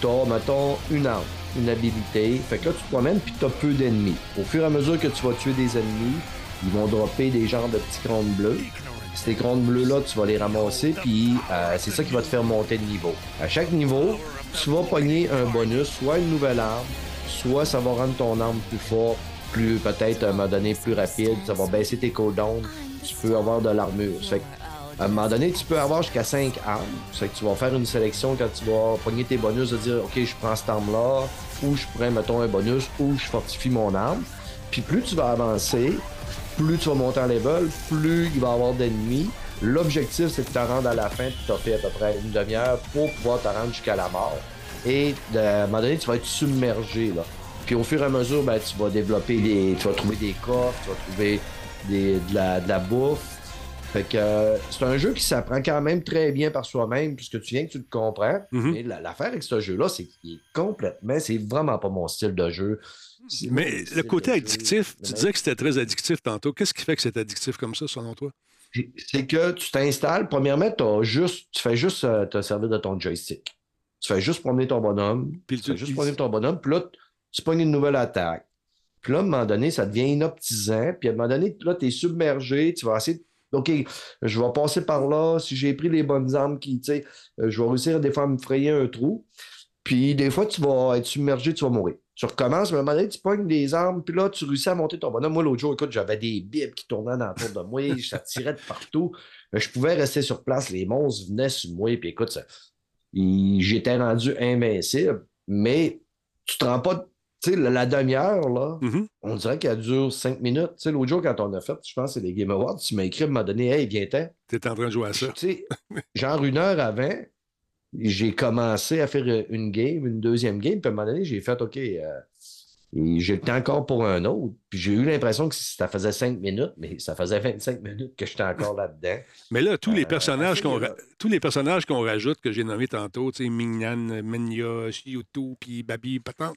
tu as, mettons, une arme, une habilité. Fait que là, tu te promènes, puis tu as peu d'ennemis. Au fur et à mesure que tu vas tuer des ennemis, ils vont dropper des genres de petits crânes bleus. Ces crânes bleus-là, tu vas les ramasser, puis euh, c'est ça qui va te faire monter de niveau. À chaque niveau, tu vas pogner un bonus, soit une nouvelle arme, soit ça va rendre ton arme plus forte, plus peut-être à un moment donné plus rapide, ça va baisser tes cooldowns, tu peux avoir de l'armure. À un moment donné, tu peux avoir jusqu'à 5 armes. Que tu vas faire une sélection quand tu vas pogner tes bonus de dire OK, je prends cette arme-là, ou je prends, mettons, un bonus, ou je fortifie mon arme. Puis plus tu vas avancer, plus tu vas monter en level, plus il va y avoir d'ennemis. L'objectif, c'est de te rendre à la fin, as fait à peu près une demi-heure pour pouvoir te rendre jusqu'à la mort. Et de- à un moment donné, tu vas être submergé. Là. Puis au fur et à mesure, ben, tu vas développer des. Tu vas trouver des coffres, tu vas trouver des, de, la, de la bouffe. Fait que euh, c'est un jeu qui s'apprend quand même très bien par soi-même, puisque tu viens que tu le comprends. Mais la- l'affaire avec ce jeu-là, c'est qu'il est complètement. C'est vraiment pas mon style de jeu. Mais le côté addictif, tu disais que c'était très addictif tantôt. Qu'est-ce qui fait que c'est addictif comme ça, selon toi? c'est que tu t'installes. Premièrement, juste, tu fais juste euh, te servir de ton joystick. Tu fais juste promener ton bonhomme. tu fais juste promener ton bonhomme. Puis là, tu pognes une nouvelle attaque. Puis là, à un moment donné, ça devient inoptisant. Puis à un moment donné, là, tu es submergé. Tu vas essayer de- OK, je vais passer par là. Si j'ai pris les bonnes armes qui, tu sais, euh, je vais réussir des fois à me frayer un trou. Puis des fois, tu vas être submergé, tu vas mourir. Tu recommences, mais à un moment donné, tu pognes des armes, puis là, tu réussis à monter ton bonhomme. Moi, l'autre jour, écoute, j'avais des bibles qui tournaient dans le tour de moi, *laughs* ça tirait de partout. Mais je pouvais rester sur place, les monstres venaient sur moi, puis écoute, ça- j'étais rendu invincible, mais tu te rends pas. Tu sais, la, la demi-heure, là, on dirait qu'elle dure cinq minutes. Tu sais, l'autre jour, quand on a fait, je pense c'est les Game Awards, tu m'as écrit, m'a donné, hey, viens-t'en. Tu es en train de jouer à ça. Tu genre une heure avant, j'ai commencé à faire une game, une deuxième game, puis à un moment donné, j'ai fait OK, euh, et temps encore pour un autre. Puis j'ai eu l'impression que ça faisait cinq minutes, mais ça faisait 25 minutes que j'étais encore là-dedans. Mais là, tous Euh, les personnages qu'on ra- tous les personnages qu'on rajoute, que j'ai nommés tantôt, tu sais, Mignan, Menya, Shiyuto, puis Babi, Patente,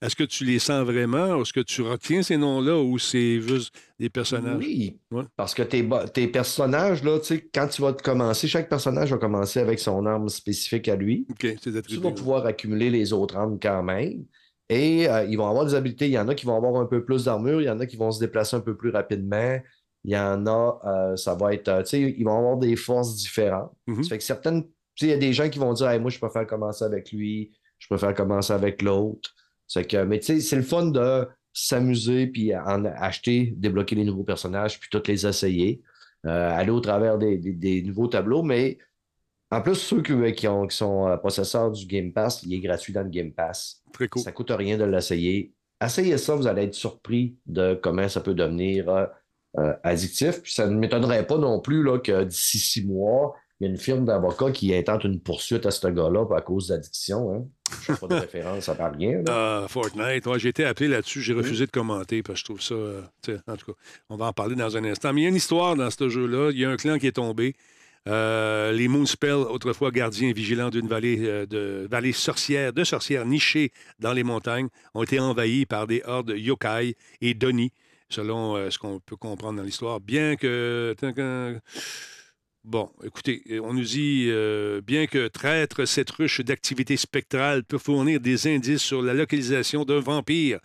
est-ce que tu les sens vraiment? Est-ce que tu retiens ces noms-là ou c'est juste des personnages? Oui, Ouais. parce que tes, tes personnages, là, tu sais, quand tu vas te commencer, chaque personnage va commencer avec son arme spécifique à lui. OK, c'est Tu vas pouvoir accumuler les autres armes quand même. Et euh, ils vont avoir des habiletés. Il y en a qui vont avoir un peu plus d'armure, il y en a qui vont se déplacer un peu plus rapidement. Il y en a, euh, ça va être, euh, tu sais, ils vont avoir des forces différentes. Mhm. Ça fait que certaines, tu sais, il y a des gens qui vont dire, Hey, moi, je préfère commencer avec lui, je préfère commencer avec l'autre. C'est que, mais tu sais, c'est le fun de s'amuser, puis en acheter, débloquer les nouveaux personnages, puis toutes les essayer. Aller au travers des, des- des nouveaux tableaux, mais en plus, ceux qui, qui ont- qui sont euh, possesseurs du Game Pass, il est gratuit dans le Game Pass. Très cool. Ça ne coûte rien de l'essayer. Essayez ça, vous allez être surpris de comment ça peut devenir euh, euh, addictif. Puis ça ne m'étonnerait pas non plus là, que d'ici six mois, il y a une firme d'avocats qui intente une poursuite à ce gars-là à cause d'addiction. Hein. Je ne fais pas de *laughs* référence, ça parle rien. Ah, Fortnite. J'ai été appelé là-dessus. J'ai refusé de commenter parce que je trouve ça. euh, en tout cas, on va en parler dans un instant. Mais il y a une histoire dans ce jeu-là. Il y a un clan qui est tombé. Euh, les Moonspell, autrefois gardiens vigilants d'une vallée, euh, de vallée sorcière, de sorcières nichées dans les montagnes, ont été envahis par des hordes yokai et Donnie, selon euh, ce qu'on peut comprendre dans l'histoire. Bien que. Bon, écoutez, on nous dit, bien que traître cette ruche d'activité spectrale peut fournir des indices sur la localisation d'un vampire,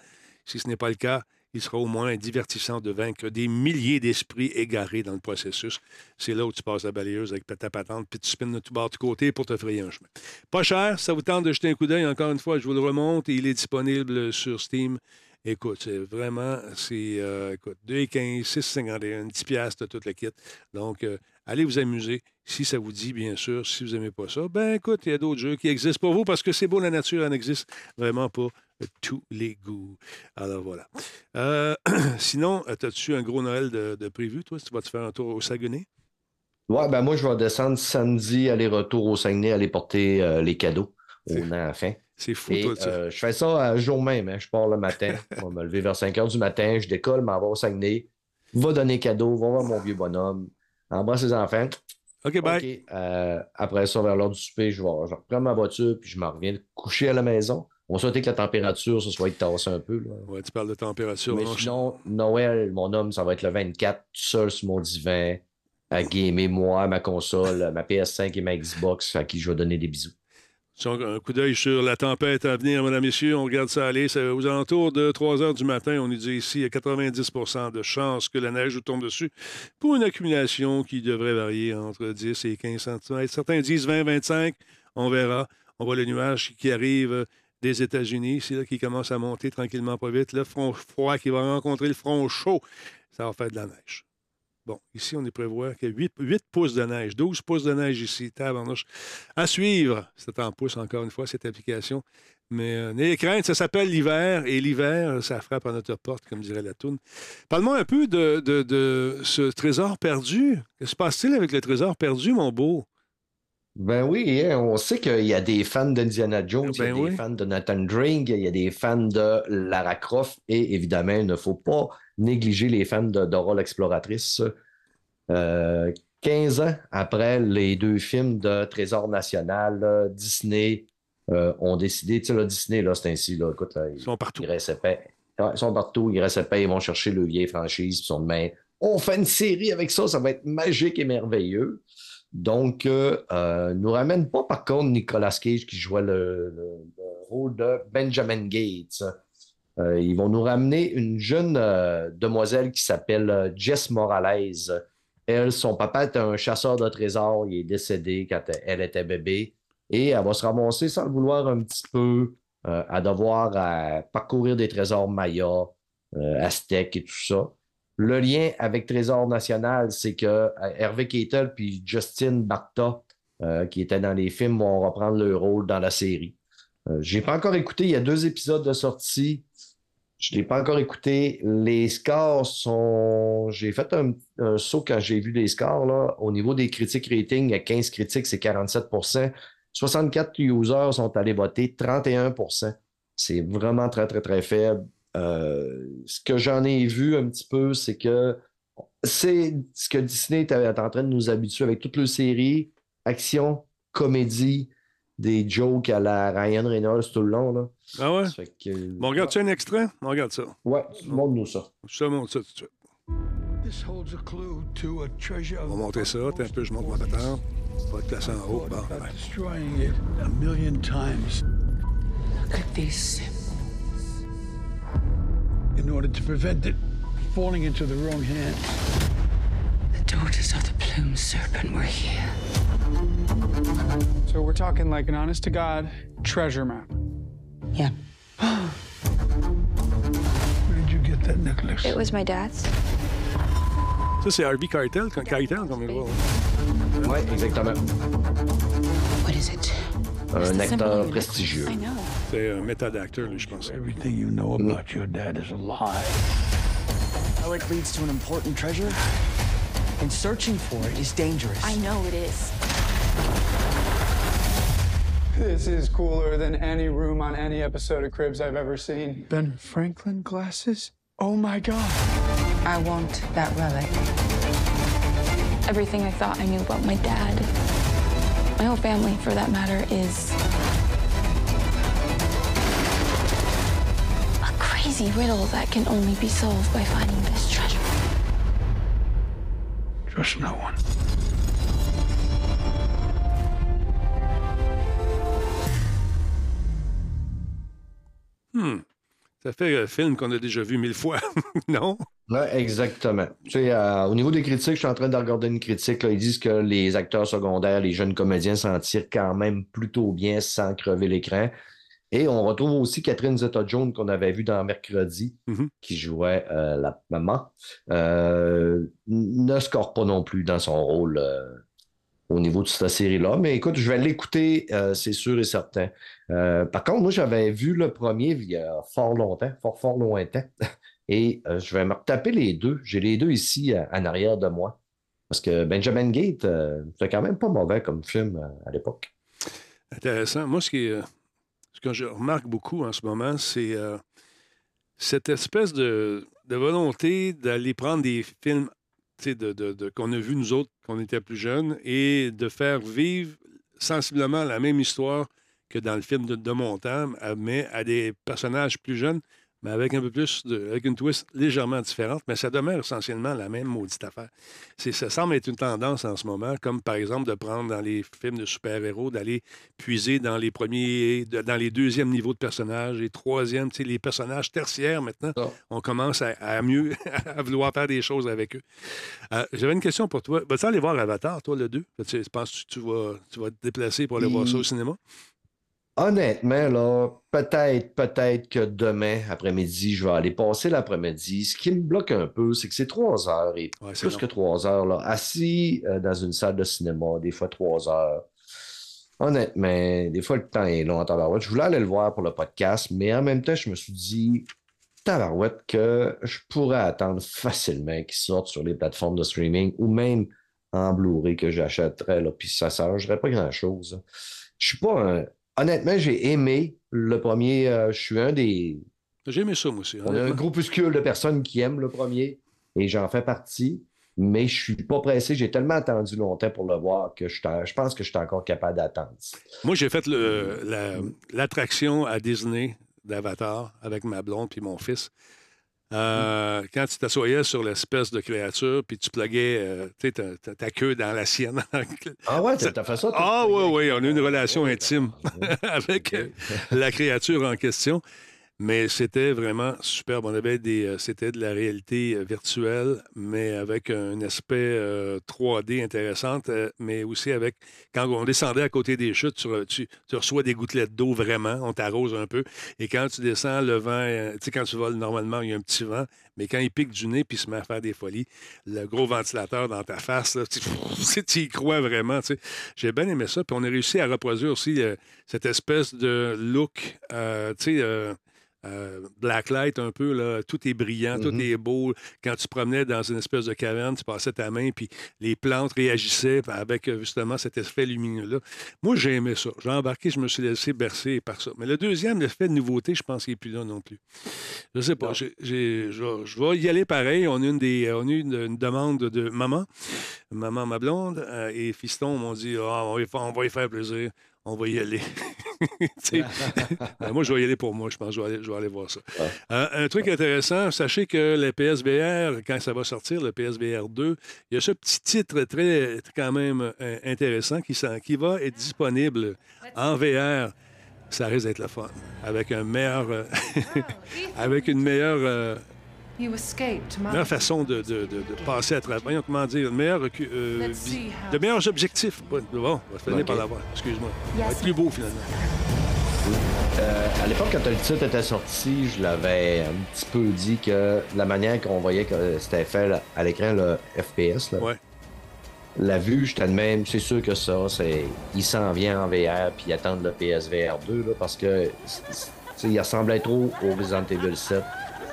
si ce n'est pas le cas, il sera au moins divertissant de vaincre des milliers d'esprits égarés dans le processus. C'est là où tu passes la balayeuse avec ta patente, puis tu spins de tout bord de côté pour te frayer un chemin. Pas cher, ça vous tente de jeter un coup d'œil. Encore une fois, je vous le remonte. Il est disponible sur Steam. Écoute, c'est vraiment, c'est, euh, écoute, 2,15, 6,51, 10 piastres de toute la kit. Donc, euh, allez vous amuser. Si ça vous dit, bien sûr, si vous n'aimez pas ça, ben écoute, il y a d'autres jeux qui existent pour vous parce que c'est beau, la nature en existe vraiment pour tous les goûts. Alors voilà. Euh, *clears throat* sinon, as-tu un gros Noël de, de prévu, toi? Tu vas te faire un tour au Saguenay? Ouais, ben moi, je vais descendre samedi, aller-retour au Saguenay, aller porter euh, les cadeaux aux enfants. C'est fou, Et, toi, ça. euh, je fais ça à jour même. hein. Je pars le matin. Je vais me lever vers 5 h du matin. Je décolle, m'en vais au Saguenay. Va donner cadeau. Va voir mon vieux bonhomme. Embrasse les enfants. OK, bye. OK. euh, après ça, vers l'heure du souper, je vais je reprends ma voiture puis je m'en reviens coucher à la maison. On va souhaiter que la température, ça soit tassée un peu. Là. Ouais, tu parles de température. Mais non, je- sinon, Noël, mon homme, ça va être le 24, tout seul sur mon divan, à gamer, moi, ma console, ma PS5 et ma Xbox, à qui je vais donner des bisous. Un coup d'œil sur la tempête à venir, mesdames, messieurs. On regarde ça aller. C'est aux alentours de 3 heures du matin. On nous dit ici, il y a 90% de chances que la neige vous tombe dessus pour une accumulation qui devrait varier entre 10 et 15 cm. Certains disent 20, 25. On verra. On voit le nuage qui arrive des États-Unis. C'est là qui commence à monter tranquillement, pas vite. Le front froid qui va rencontrer le front chaud. Ça va faire de la neige. Bon, ici, on est prévoit qu'il y a 8, 8 pouces de neige, 12 pouces de neige ici. Tabarnouche. À suivre, c'est en pouces encore une fois, cette application. Mais euh, n'ayez crainte, ça s'appelle l'hiver, et l'hiver, ça frappe à notre porte, comme dirait la toune. Parle-moi un peu de ce trésor perdu. Que se passe-t-il avec le trésor perdu, mon beau? Ben oui, hein, on sait qu'il y a des fans d'Indiana Jones, il y a Ben des fans de Nathan Drake, il y a des fans de Lara Croft, et évidemment, il ne faut pas négliger les fans de Dora l'exploratrice. Euh, 15 ans après les deux films de Trésor national, là, Disney euh, ont décidé, tu sais, là, Disney, là, c'est ainsi, là, écoute, là, Ils sont partout. ils restent. Ouais, Ils sont partout, ils restent épais, ils vont chercher le vieille franchise, puis ils sont demain, on fait une série avec ça, ça va être magique et merveilleux. Donc, euh, euh, nous ramène pas par contre Nicolas Cage qui jouait le, le- le rôle de Benjamin Gates. Euh, ils vont nous ramener une jeune demoiselle qui s'appelle Jess Morales. Elle, son papa était un chasseur de trésors. Il est décédé quand elle était bébé. Et elle va se ramasser sans le vouloir un petit peu à devoir parcourir des trésors mayas, aztèques et tout ça. Le lien avec Trésor National, c'est que euh, Hervé Keitel puis Justin Barta, euh, qui étaient dans les films, vont reprendre leur rôle dans la série. Euh, j'ai pas encore écouté, il y a deux épisodes de sortie. Je l'ai pas encore écouté. Les scores sont. J'ai fait un, un saut quand j'ai vu les scores. Là. Au niveau des critiques rating, il y a 15 critiques, c'est 47% 64 users sont allés voter, 31% C'est vraiment très, très, très faible. Euh, ce que j'en ai vu un petit peu, c'est que c'est ce que Disney est en train de nous habituer avec toutes les séries, action, comédie, des jokes à la Ryan Reynolds tout le long. Là. Ah ouais? Ça fait que- Bon, regarde-tu un extrait? On regarde ça. Ouais, montre-nous ça. Je te montre ça tout de suite. This holds a clue to a treasure On va monter ça. T'as un peu, je monte ma patente. Pas de place en haut. Bon, In order to prevent it falling into the wrong hands. The daughters of the plumed serpent were here. So we're talking like an honest to God treasure map. Yeah. Where did you get that necklace? It was my dad's. Ça, c'est Harvey Keitel, quand- Keitel, comme il voit. Ouais, exactement. What is it? Euh, un acteur prestigieux. I know. C'est un méthode acteur, je pense. Everything you know mm. about your dad is a lie. Relic leads to an important treasure, and searching for it is dangerous. I know it is. This is cooler than any room on any episode of Cribs I've ever seen. Ben Franklin glasses? Oh my god. I want that relic. Everything I thought I knew about my dad, my whole family for that matter, is a crazy riddle that can only be solved by finding this treasure. Trust no one. Hmm. Ça fait un film qu'on a déjà vu mille fois, *laughs* non? Oui, exactement. Tu sais, euh, au niveau des critiques, je suis en train de regarder une critique. là, ils disent que les acteurs secondaires, les jeunes comédiens s'en tirent quand même plutôt bien sans crever l'écran. Et on retrouve aussi Catherine Zeta-Jones qu'on avait vue dans Mercredi, Mhm. qui jouait euh, la maman. Euh, ne score pas non plus dans son rôle euh, au niveau de cette série-là. Mais écoute, je vais l'écouter, euh, c'est sûr et certain. Euh, par contre, moi, j'avais vu le premier il y a fort longtemps, fort, fort lointain. *laughs* Et euh, je vais me retaper les deux. J'ai les deux ici euh, en arrière de moi. Parce que Benjamin Gate, euh, c'était quand même pas mauvais comme film euh, à l'époque. Intéressant. Moi, ce, qui est, ce que je remarque beaucoup en ce moment, c'est cette espèce de, volonté d'aller prendre des films de, de- de- qu'on a vus nous autres quand on était plus jeunes et de faire vivre sensiblement la même histoire que dans le film de, de mon temps, mais à des personnages plus jeunes, mais avec un peu plus de, avec une twist légèrement différente, mais ça demeure essentiellement la même maudite affaire. C'est, ça semble être une tendance en ce moment, comme par exemple de prendre dans les films de super-héros, d'aller puiser dans les premiers, de- dans les deuxièmes niveaux de personnages, les troisièmes, tu sais, les personnages tertiaires maintenant, on commence à, à mieux, *laughs* à vouloir faire des choses avec eux. Euh, j'avais une question pour toi. Vas-tu aller voir Avatar, toi, le 2? Tu penses que tu vas, tu vas te déplacer pour aller voir ça au Il- cinéma? Honnêtement, là, peut-être, peut-être que demain après-midi, je vais aller passer l'après-midi. Ce qui me bloque un peu, c'est que c'est trois heures et Ouais, plus long. que trois heures, là, assis euh, dans une salle de cinéma, des fois trois heures. Honnêtement, des fois le temps est long en tabarouette. Je voulais aller le voir pour le podcast, mais en même temps, je me suis dit, tabarouette, que je pourrais attendre facilement qu'il sorte sur les plateformes de streaming ou même en Blu-ray que j'achèterais, là, puis ça ne changerait pas grand-chose. Je suis pas un... Honnêtement, j'ai aimé le premier. euh, je suis un des. J'ai aimé ça, moi aussi. On a un groupuscule de personnes qui aiment le premier et j'en fais partie, mais je suis pas pressé. J'ai tellement attendu longtemps pour le voir que je, pense que je suis encore capable d'attendre. Moi, j'ai fait la- l'attraction à Disney d'Avatar avec ma blonde puis mon fils. Euh, Quand tu t'assoyais sur l'espèce de créature, puis tu pluguais euh, ta, ta- queue dans la sienne. *laughs* Ah ouais, t'as fait ça? Ah oui, on a eu une relation intime *laughs* avec la créature en question. Mais c'était vraiment superbe. On avait des, euh, c'était de la réalité euh, virtuelle, mais avec un aspect euh, 3D intéressant, euh, mais aussi avec, quand on descendait à côté des chutes, tu, re- tu- tu reçois des gouttelettes d'eau vraiment, on t'arrose un peu. Et quand tu descends, le vent, tu sais, quand tu voles, normalement, il y a un petit vent, mais quand il pique du nez puis se met à faire des folies, le gros ventilateur dans ta face, là, tu, *laughs* y crois vraiment. tu sais. J'ai bien aimé ça. Puis on a réussi à reproduire aussi cette espèce de look, tu sais, euh, blacklight un peu, là, tout est brillant, tout Mhm. est beau. Quand tu promenais dans une espèce de caverne, tu passais ta main, puis les plantes réagissaient avec euh, justement cet effet lumineux-là. Moi, j'ai aimé ça. J'ai embarqué, je me suis laissé bercer par ça. Mais le deuxième, l'effet de nouveauté, je pense qu'il n'est plus là non plus. Je sais pas. je, vais- y aller pareil. On a, une des, on a eu une, une demande de maman, maman, ma blonde, euh, et fiston m'ont dit Ah, on, va on va y faire plaisir. On va y aller. *laughs* *laughs* Ben, moi, je vais y aller pour moi. Je pense que je vais aller, je vais aller voir ça. Euh, un truc intéressant, sachez que le PSVR, quand ça va sortir, le PSVR 2, il y a ce petit titre très, quand même euh, intéressant qui, va être disponible en VR. Ça risque d'être le fun. Avec un meilleur. euh, *laughs* avec une meilleure. euh. Meilleure façon de, de- de- de passer à travers. Voyons comment dire, une meilleure, recu- euh, de meilleurs objectifs. Bon, on va finir Ok. par l'avoir. Excuse-moi. Ça va être plus beau finalement. Euh, à l'époque, quand le titre était sorti, je l'avais un petit peu dit que la manière qu'on voyait que c'était fait là, à l'écran, le FPS, là, Ouais. la vue, j'étais de même, c'est sûr que ça, c'est il s'en vient en VR, puis ils attendent le PSVR 2, là, parce que il ressemblait trop au Resident Evil 7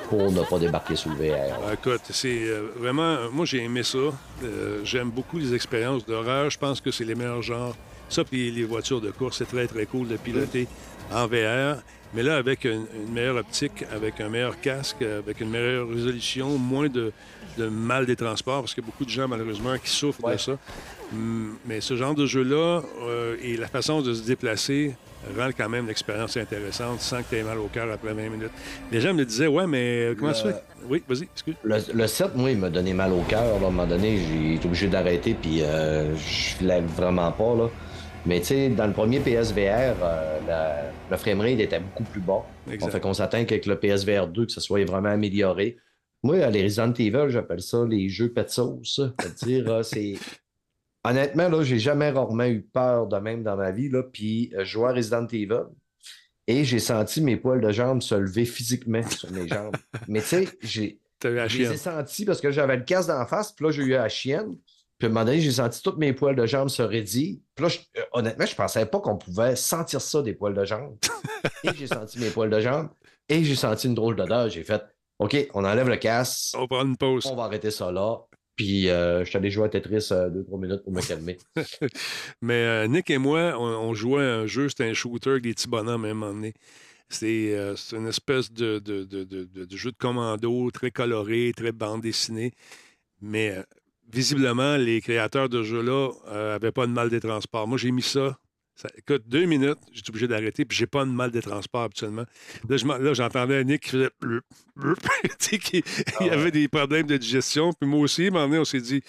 pour ne pas débarquer sous le VR. Ah, Écoute, c'est euh, vraiment. Moi, j'ai aimé ça. Euh, J'aime beaucoup les expériences d'horreur. Je pense que c'est les meilleurs genres. Ça, puis les voitures de course, c'est très, très cool de piloter en VR. Mais là, avec une, une meilleure optique, avec un meilleur casque, avec une meilleure résolution, moins de, de mal des transports, parce qu'il y a beaucoup de gens, malheureusement, qui souffrent de ça. Hum, Mais ce genre de jeu-là euh, et la façon de se déplacer rend quand même l'expérience intéressante sans que tu aies mal au cœur après 20 minutes. Les gens me disaient, ouais, mais euh, comment Le- ça fait? Oui, vas-y, excuse. Le, le 7, moi, il m'a donné mal au cœur. À un moment donné, j'ai été obligé d'arrêter, puis euh, je voulais vraiment pas. Là. Mais tu sais, dans le premier PSVR, euh, la- le framerate était beaucoup plus bas. Exact. On fait qu'on s'attend qu'avec le PSVR 2, que ce soit vraiment amélioré. Moi, les Resident Evil, j'appelle ça les jeux pet sauce. C'est-à-dire, c'est. Honnêtement, là, j'ai jamais rarement eu peur de même dans ma vie. Là, puis euh, je jouais à Resident Evil et j'ai senti mes poils de jambes se lever physiquement sur mes jambes. *laughs* Mais tu sais, j'ai. Je les ai sentis parce que j'avais le casque d'en face, puis là, j'ai eu la chienne. Puis à un moment donné, j'ai senti tous mes poils de jambes se raidir. Puis là, je- euh, honnêtement, je pensais pas qu'on pouvait sentir ça des poils de jambes. *laughs* et j'ai senti mes poils de jambes et j'ai senti une drôle d'odeur. J'ai fait OK, on enlève le casque. On prend une pause. On va arrêter ça là. Puis euh, je suis allé jouer à Tetris euh, deux, trois minutes pour me calmer. *laughs* Mais euh, Nick et moi, on, jouait à un jeu, c'était un shooter avec des petits bonhommes à un moment donné. C'est euh, une espèce de, de- de- de- jeu de commando très coloré, très bande dessinée. Mais visiblement, les créateurs de ce jeu-là n'avaient pas de mal des transports. Moi, j'ai mis ça. Ça écoute, deux minutes, j'étais obligé d'arrêter, puis j'ai pas de mal des transports habituellement. Là, je j'entendais Nick qui faisait. *laughs* qui- il y avait des problèmes de digestion. Puis moi aussi, à un moment donné, on s'est dit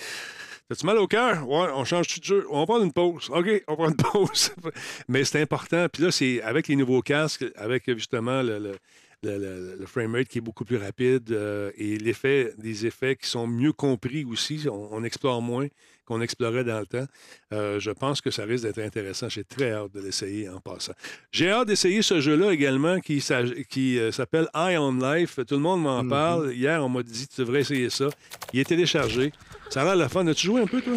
T'as-tu mal au cœur? Ouais, on change tout de jeu. On va prendre une pause. OK, on prend une *laughs* pause. Mais c'est important. Puis là, c'est avec les nouveaux casques, avec justement le, le, le- le- le framerate qui est beaucoup plus rapide euh, et l'effet, des effets qui sont mieux compris aussi. On, on explore moins qu'on explorait dans le temps. Euh, je pense que ça risque d'être intéressant. J'ai très hâte de l'essayer en passant. J'ai hâte d'essayer ce jeu-là également qui, euh, s'appelle Eye on Life. Tout le monde m'en Mhm. parle. Hier, on m'a dit tu devrais essayer ça. Il est téléchargé. Ça a l'air le fun. As-tu joué un peu, toi?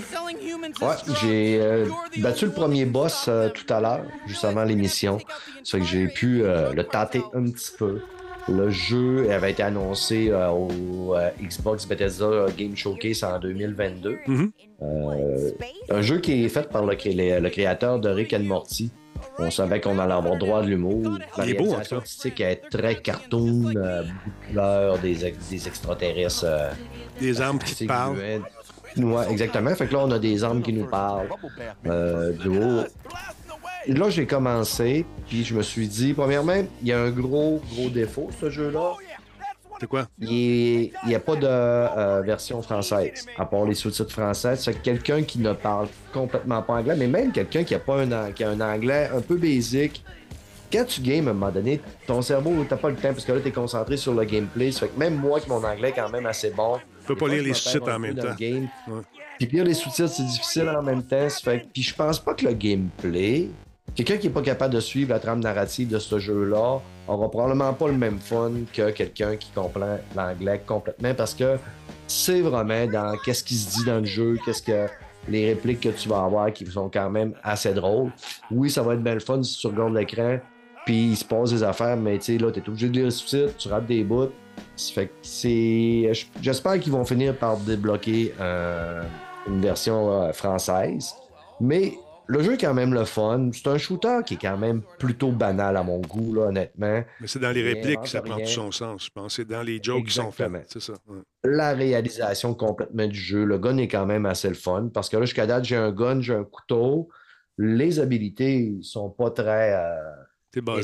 Ouais, j'ai euh, battu le premier boss euh, tout à l'heure, juste avant l'émission. Fait que j'ai pu euh, le tâter un petit peu. Le jeu avait été annoncé euh, au euh, Xbox Bethesda Game Showcase en 2022. Mhm. Euh, un jeu qui est fait par le, cré- le- le créateur de Rick and Morty. On savait qu'on allait avoir droit de l'humour. La Il est beau, artistique est très cartoon, euh, beaucoup de couleurs, des, ex- des extraterrestres. euh, Des armes qui parlent. Ouais, exactement. Fait que là, on a des armes qui nous parlent. Euh, du haut. Là, j'ai commencé, puis je me suis dit, premièrement, il y a un gros, gros défaut, ce jeu-là. C'est quoi? Il n'y a pas de euh, version française, à part les sous-titres français. C'est que quelqu'un qui ne parle complètement pas anglais, mais même quelqu'un qui a, pas un, qui a un anglais un peu basique, quand tu games, à un moment donné, ton cerveau, t'as pas le temps, parce que là, t'es concentré sur le gameplay. Ça fait que même moi, qui mon anglais est quand même assez bon, Tu peux pas lire les sous-titres en même temps. Puis lire les sous-titres, c'est difficile en même temps. Ça fait... Puis je pense pas que le gameplay, quelqu'un qui est pas capable de suivre la trame narrative de ce jeu-là, aura probablement pas le même fun que quelqu'un qui comprend l'anglais complètement parce que c'est vraiment dans qu'est-ce qui se dit dans le jeu, qu'est-ce que les répliques que tu vas avoir qui sont quand même assez drôles. Oui, ça va être bien le fun si tu regardes l'écran, puis il se passe des affaires, mais tu sais, là, t'es obligé de lire les sous-titres, tu rates des bouts. Fait que c'est. J'espère qu'ils vont finir par débloquer euh, une version euh, française. Mais le jeu est quand même le fun. C'est un shooter qui est quand même plutôt banal à mon goût, là, honnêtement. Mais c'est dans les répliques que ça prend tout son sens, je pense. C'est dans les jokes qui sont faites. C'est ça. ouais. La réalisation complètement du jeu. Le gun est quand même assez le fun parce que là, jusqu'à date, j'ai un gun, j'ai un couteau. Les habilités sont pas très euh,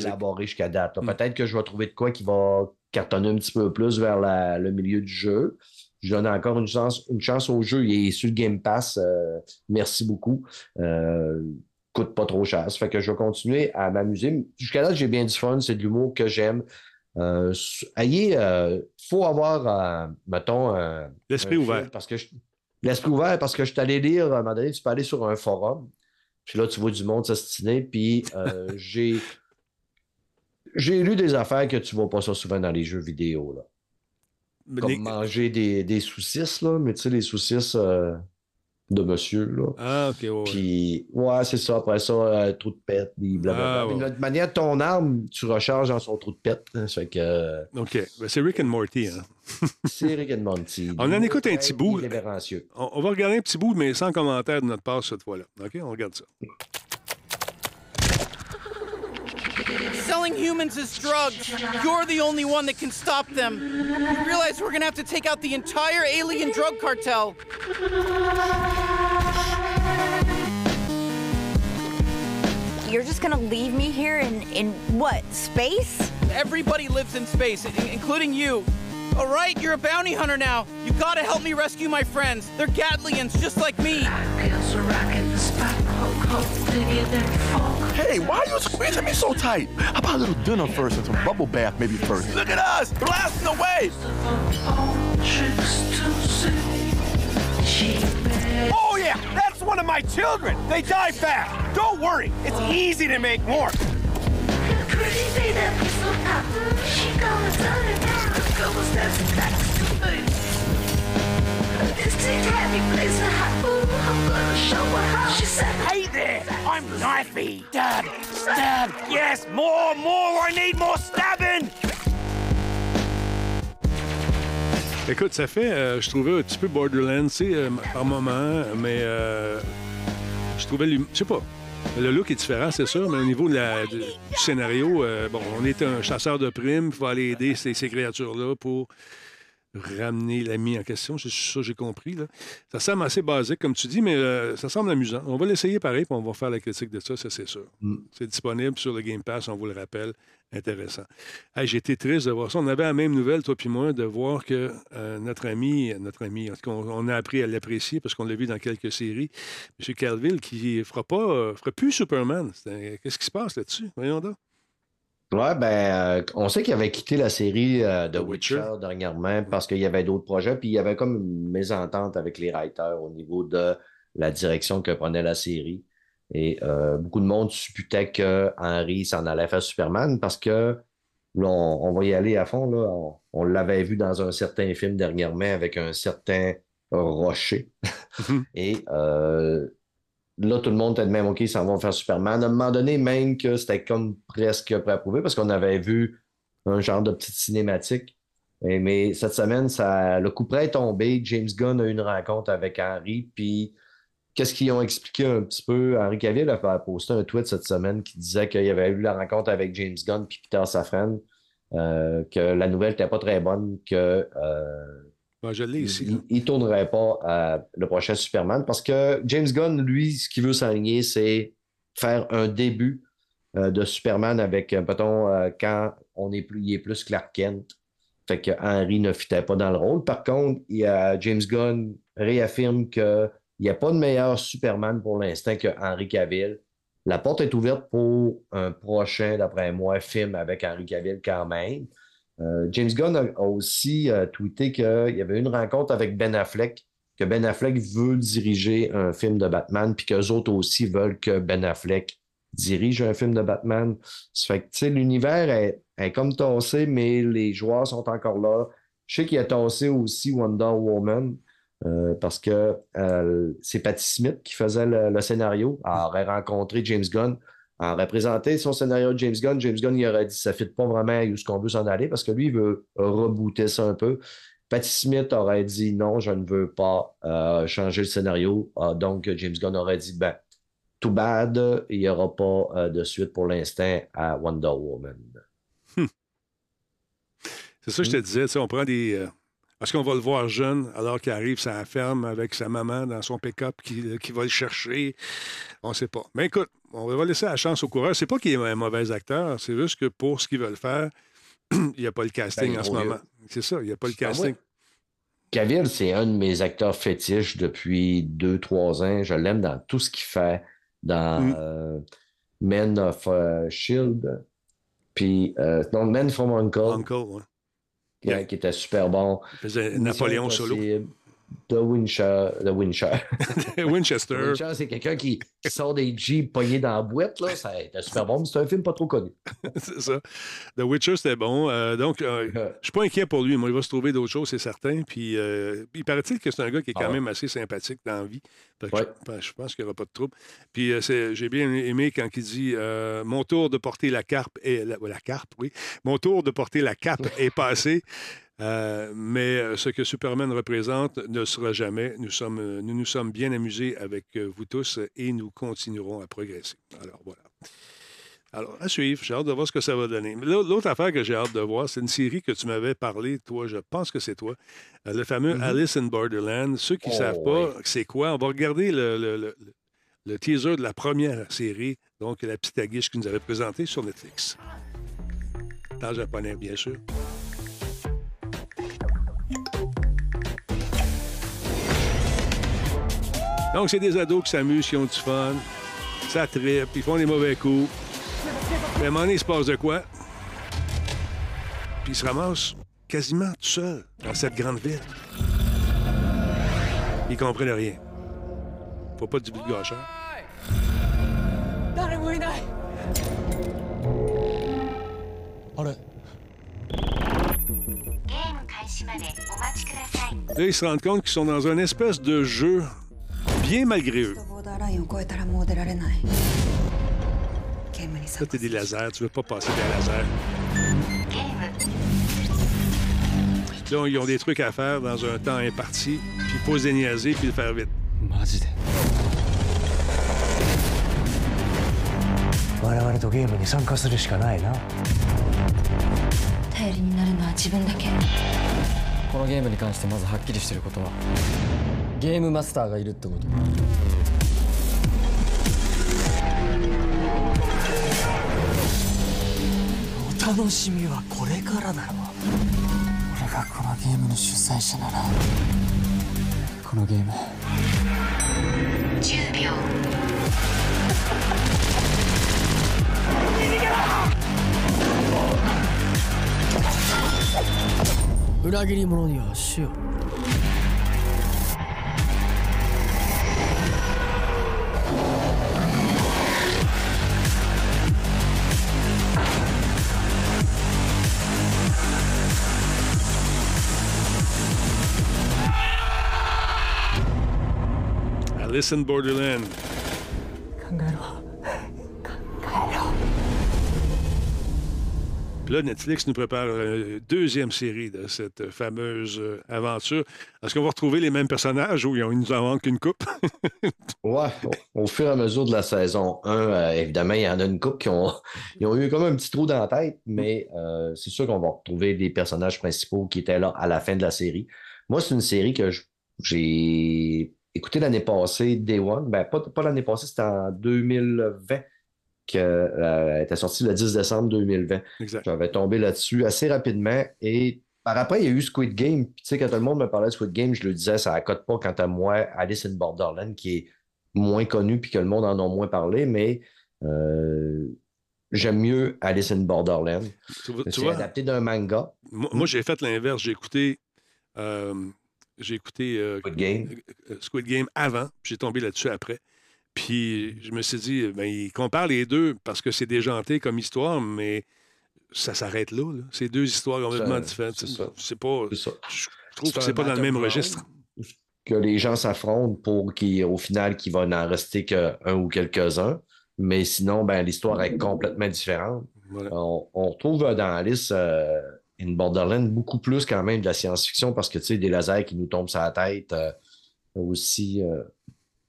élaborées jusqu'à date. là. Mm. Peut-être que je vais trouver de quoi qui va cartonner un petit peu plus vers la- le milieu du jeu. Je donne encore une chance, une chance au jeu. Il est sur le Game Pass. euh, merci beaucoup. Euh, coûte pas trop cher. Ça fait que je vais continuer à m'amuser. Jusqu'à là, j'ai bien du fun. C'est de l'humour que j'aime. Euh, ayez, euh, faut avoir, mettons, L'esprit ouvert. Parce que je- L'esprit ouvert, parce que je suis allé lire, à un moment donné, tu peux aller sur un forum, puis là, tu vois du monde s'ostiner, puis *laughs* j'ai j'ai lu des affaires que tu vois pas ça souvent dans les jeux vidéo, là. Comme les- manger des, des saucisses, là, mais tu sais, les saucisses euh, de monsieur, là. Ah, OK, ouais. Puis, ouais, c'est ça. Après ça, euh, trou de pète, des blablabla. Ah. De toute manière, ton arme, tu recharges dans son trou de pète. hein. Ça fait que euh, OK. Ben, c'est Rick and Morty. Hein? *laughs* c'est Rick and Monty. *laughs* On en écoute un petit bout. On va regarder un petit bout, mais sans commentaire de notre part cette fois-là. OK? On regarde ça. Selling humans as drugs. You're the only one that can stop them. You realize we're gonna have to take out the entire alien drug cartel. You're just gonna leave me here in, in what, space? Everybody lives in space, including you. All right, you're a bounty hunter now. You gotta help me rescue my friends. They're Gatlians, just like me. Hey, why are you squeezing me so tight? How about a little dinner first and some bubble bath maybe first? Look at us, blasting away. Oh yeah, that's one of my children. They die fast. Don't worry, it's easy to make more. Hey there, I'm knifey. Stab, stab. Yes, more, more. I need more stabbing. Écoute, ça fait, euh, je trouvais un petit peu Borderlands, tu sais, euh, par moment, mais euh, je trouvais, je sais pas, le look est différent, c'est sûr, mais au niveau de la- du scénario, euh, bon, on est un chasseur de primes, il faut aller aider ces, ces créatures-là pour ramener l'ami en question, c'est ça que j'ai compris. Là. Ça semble assez basique, comme tu dis, mais euh, ça semble amusant. On va l'essayer pareil, puis on va faire la critique de ça, ça c'est sûr. C'est disponible sur le Game Pass, on vous le rappelle. Intéressant. Hey, j'ai été triste de voir ça. On avait la même nouvelle, toi puis moi, de voir que euh, notre ami, notre ami, en tout cas, on, on a appris à l'apprécier parce qu'on l'a vu dans quelques séries, M. Calville, qui ne fera pas, euh, fera plus Superman. Qu'est-ce qui se passe là-dessus? Voyons donc. Ouais, ben, euh, on sait qu'il avait quitté la série euh, de Witcher, dernièrement parce qu'il y avait d'autres projets, puis il y avait comme une mésentente avec les writers au niveau de la direction que prenait la série. Et euh, beaucoup de monde supputait que Henry s'en allait faire Superman parce que là, on, on va y aller à fond. Là. On, on l'avait vu dans un certain film dernièrement avec un certain Rocher. *laughs* Et euh, là, tout le monde était de même, OK, ils s'en vont faire Superman. À un moment donné, même que c'était comme presque préapprouvé parce qu'on avait vu un genre de petite cinématique. Mais cette semaine, le coup près est tombé. James Gunn a eu une rencontre avec Henry. Puis, qu'est-ce qu'ils ont expliqué un petit peu? Henry Cavill a posté un tweet cette semaine qui disait qu'il avait eu la rencontre avec James Gunn puis Peter Safran, euh, que la nouvelle n'était pas très bonne, que. euh, Ben, je l'ai ici. il, il tournerait pas à le prochain Superman parce que James Gunn, lui, ce qu'il veut s'aligner, c'est faire un début euh, de Superman avec, euh, mettons, euh, quand on est plus, il est plus Clark Kent. Fait que Henry ne fitait pas dans le rôle. Par contre, il y a James Gunn réaffirme qu'il n'y a pas de meilleur Superman pour l'instant que Henry Cavill. La porte est ouverte pour un prochain, d'après moi, film avec Henry Cavill quand même. Euh, James Gunn a, a aussi euh, tweeté qu'il y avait une rencontre avec Ben Affleck, que Ben Affleck veut diriger un film de Batman, puis qu'eux autres aussi veulent que Ben Affleck dirige un film de Batman. Ça fait que, tu sais, l'univers est, est comme tassé, mais les joueurs sont encore là. Je sais qu'il a tassé aussi Wonder Woman, euh, parce que c'est Patty Smith qui faisait le, le scénario. Elle aurait rencontré James Gunn, elle aurait présenté son scénario de James Gunn. James Gunn, il aurait dit ça ne fit pas vraiment où ce qu'on veut s'en aller, parce que lui, il veut rebooter ça un peu. Patty Smith aurait dit non, je ne veux pas euh, changer le scénario. Ah, donc, James Gunn aurait dit ben, too bad, il n'y aura pas euh, de suite pour l'instant à Wonder Woman. C'est ça que je te disais, tu sais, on prend des. euh, Est-ce qu'on va le voir jeune alors qu'il arrive la ferme avec sa maman dans son pick-up qui, qui va le chercher? On ne sait pas. Mais écoute, on va laisser la chance au coureur. C'est pas qu'il est un mauvais acteur, c'est juste que pour ce qu'ils veulent faire, *clears throat* il n'y a pas le casting Ben, en ce moment. C'est ça, il n'y a pas le casting. Cavill, c'est un de mes acteurs fétiches depuis deux, trois ans. Je l'aime dans tout ce qu'il fait, dans Mm. euh, Men of euh, Shield, puis euh, non, Men from Uncle, Uncle, ouais. qui, qui était super bon. Il faisait Mission Napoléon solo. Wincher, The Wincher. *laughs* Winchester. The Wincher, c'est quelqu'un qui, qui sort des jeeps pognés dans la boîte, là. Ça était super bon, mais c'est un film pas trop connu. *laughs* c'est ça. The Witcher, c'était bon. Euh, donc, euh, je suis pas inquiet pour lui. Moi, il va se trouver d'autres choses, c'est certain. Puis, euh, il paraît-il que c'est un gars qui est quand Ah ouais. même assez sympathique dans la vie. Que je, je pense qu'il n'y aura pas de trouble. Puis, euh, j'ai bien aimé quand il dit Mon tour de porter la carpe est. La, la carpe, oui. Mon tour de porter la cape est passé. Euh, mais euh, ce que Superman représente ne sera jamais. Nous sommes, euh, nous nous sommes bien amusés avec vous tous et nous continuerons à progresser. Alors voilà. Alors, à suivre. J'ai hâte de voir ce que ça va donner. L'autre affaire que j'ai hâte de voir, c'est une série que tu m'avais parlé, toi, je pense que c'est toi, le fameux Mhm. Alice in Borderland. Ceux qui ne Oh, savent pas oui. c'est quoi, on va regarder le, le- le- le teaser de la première série, donc la petite aguiche qui nous avait présentée sur Netflix. En japonais, bien sûr. Donc, c'est des ados qui s'amusent, qui ont du fun, ça tripe, ils font des mauvais coups. Mais à un moment donné, il se passe de quoi? Puis ils se ramassent quasiment tout seuls dans cette grande ville. Ils comprennent rien. Faut pas du but de gauche. Là, ils se rendent compte qu'ils sont dans un espèce de jeu bien malgré eux. Ça, t'es des lasers, tu veux pas passer des lasers. Là, ils ont des trucs à faire dans un temps imparti, puis il faut se niaiser, puis le faire vite. ゲームマスターがいるってこと。お楽しみはこれからだろ俺がこのゲームの主催者ならこのゲーム。10秒。裏切り者には死を。Listen, Borderland. Puis là, Netflix nous prépare une deuxième série de cette euh, fameuse euh, aventure. Est-ce qu'on va retrouver les mêmes personnages ou ils nous en manque une coupe? *laughs* ouais, au fur et à mesure de la saison 1, évidemment, il y en a une coupe qui *laughs* ont, eu comme un petit trou dans la tête, mais c'est sûr qu'on va retrouver des personnages principaux qui étaient là à la fin de la série. Moi, c'est une série que j'ai écoutée l'année passée, Day One. Ben, pas, pas l'année passée, c'était en 2020 qu'elle était sortie le 10 décembre 2020. Exact. J'avais tombé là-dessus assez rapidement et par après, il y a eu Squid Game. Puis, tu sais, quand tout le monde me parlait de Squid Game, je le disais, ça accote pas quant à moi, Alice in Borderland, qui est moins connu puis que le monde en a moins parlé, mais euh, j'aime mieux Alice in Borderland. Tu tu C'est vois? adapté d'un manga. Moi, moi, j'ai fait l'inverse. J'ai écouté, euh, j'ai écouté euh, Squid Game. euh, Squid Game avant, puis j'ai tombé là-dessus après. Puis je me suis dit, ben, il compare les deux parce que c'est déjanté comme histoire, mais ça s'arrête là. là. C'est deux histoires complètement différentes. c'est ça. C'est pas. C'est ça. Je trouve C'est que c'est pas dans le même registre. Que les gens s'affrontent pour qu'au final, qu'il va n'en rester qu'un ou quelques-uns. Mais sinon, ben, l'histoire est complètement différente. On, on retrouve euh, dans Alice euh, in Borderland beaucoup plus quand même de la science-fiction parce que tu sais, des lasers qui nous tombent sur la tête. euh, aussi euh,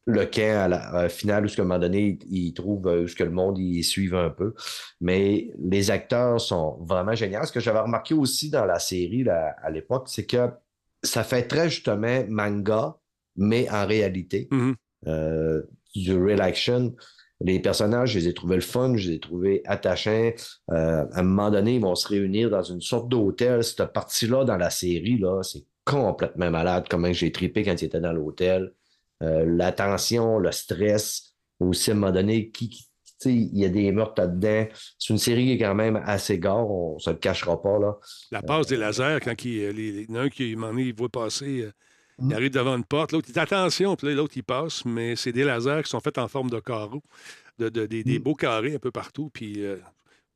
le camp à la à finale où, à un moment donné, ils trouvent euh, où ce que le monde y suive un peu. Mais les acteurs sont vraiment géniaux. Ce que j'avais remarqué aussi dans la série là, à l'époque, c'est que ça fait très justement manga, mais en réalité. Euh, du real action. Les personnages, je les ai trouvés le fun, je les ai trouvés attachants. Euh, à un moment donné, ils vont se réunir dans une sorte d'hôtel. Cette partie-là dans la série, là, c'est complètement malade, comment j'ai trippé quand ils étaient dans l'hôtel. Euh, la tension, le stress, aussi à un moment donné, qui, il y a des meurtres là-dedans. C'est une série qui est quand même assez gore, on se le cachera pas. Là. La passe des lasers, quand il, euh, y en a un qui, il voit passer, euh, il arrive devant une porte, l'autre, il dit attention, puis là, l'autre, il passe, mais c'est des lasers qui sont faits en forme de carreaux, de, de- des, des beaux carrés un peu partout, puis euh,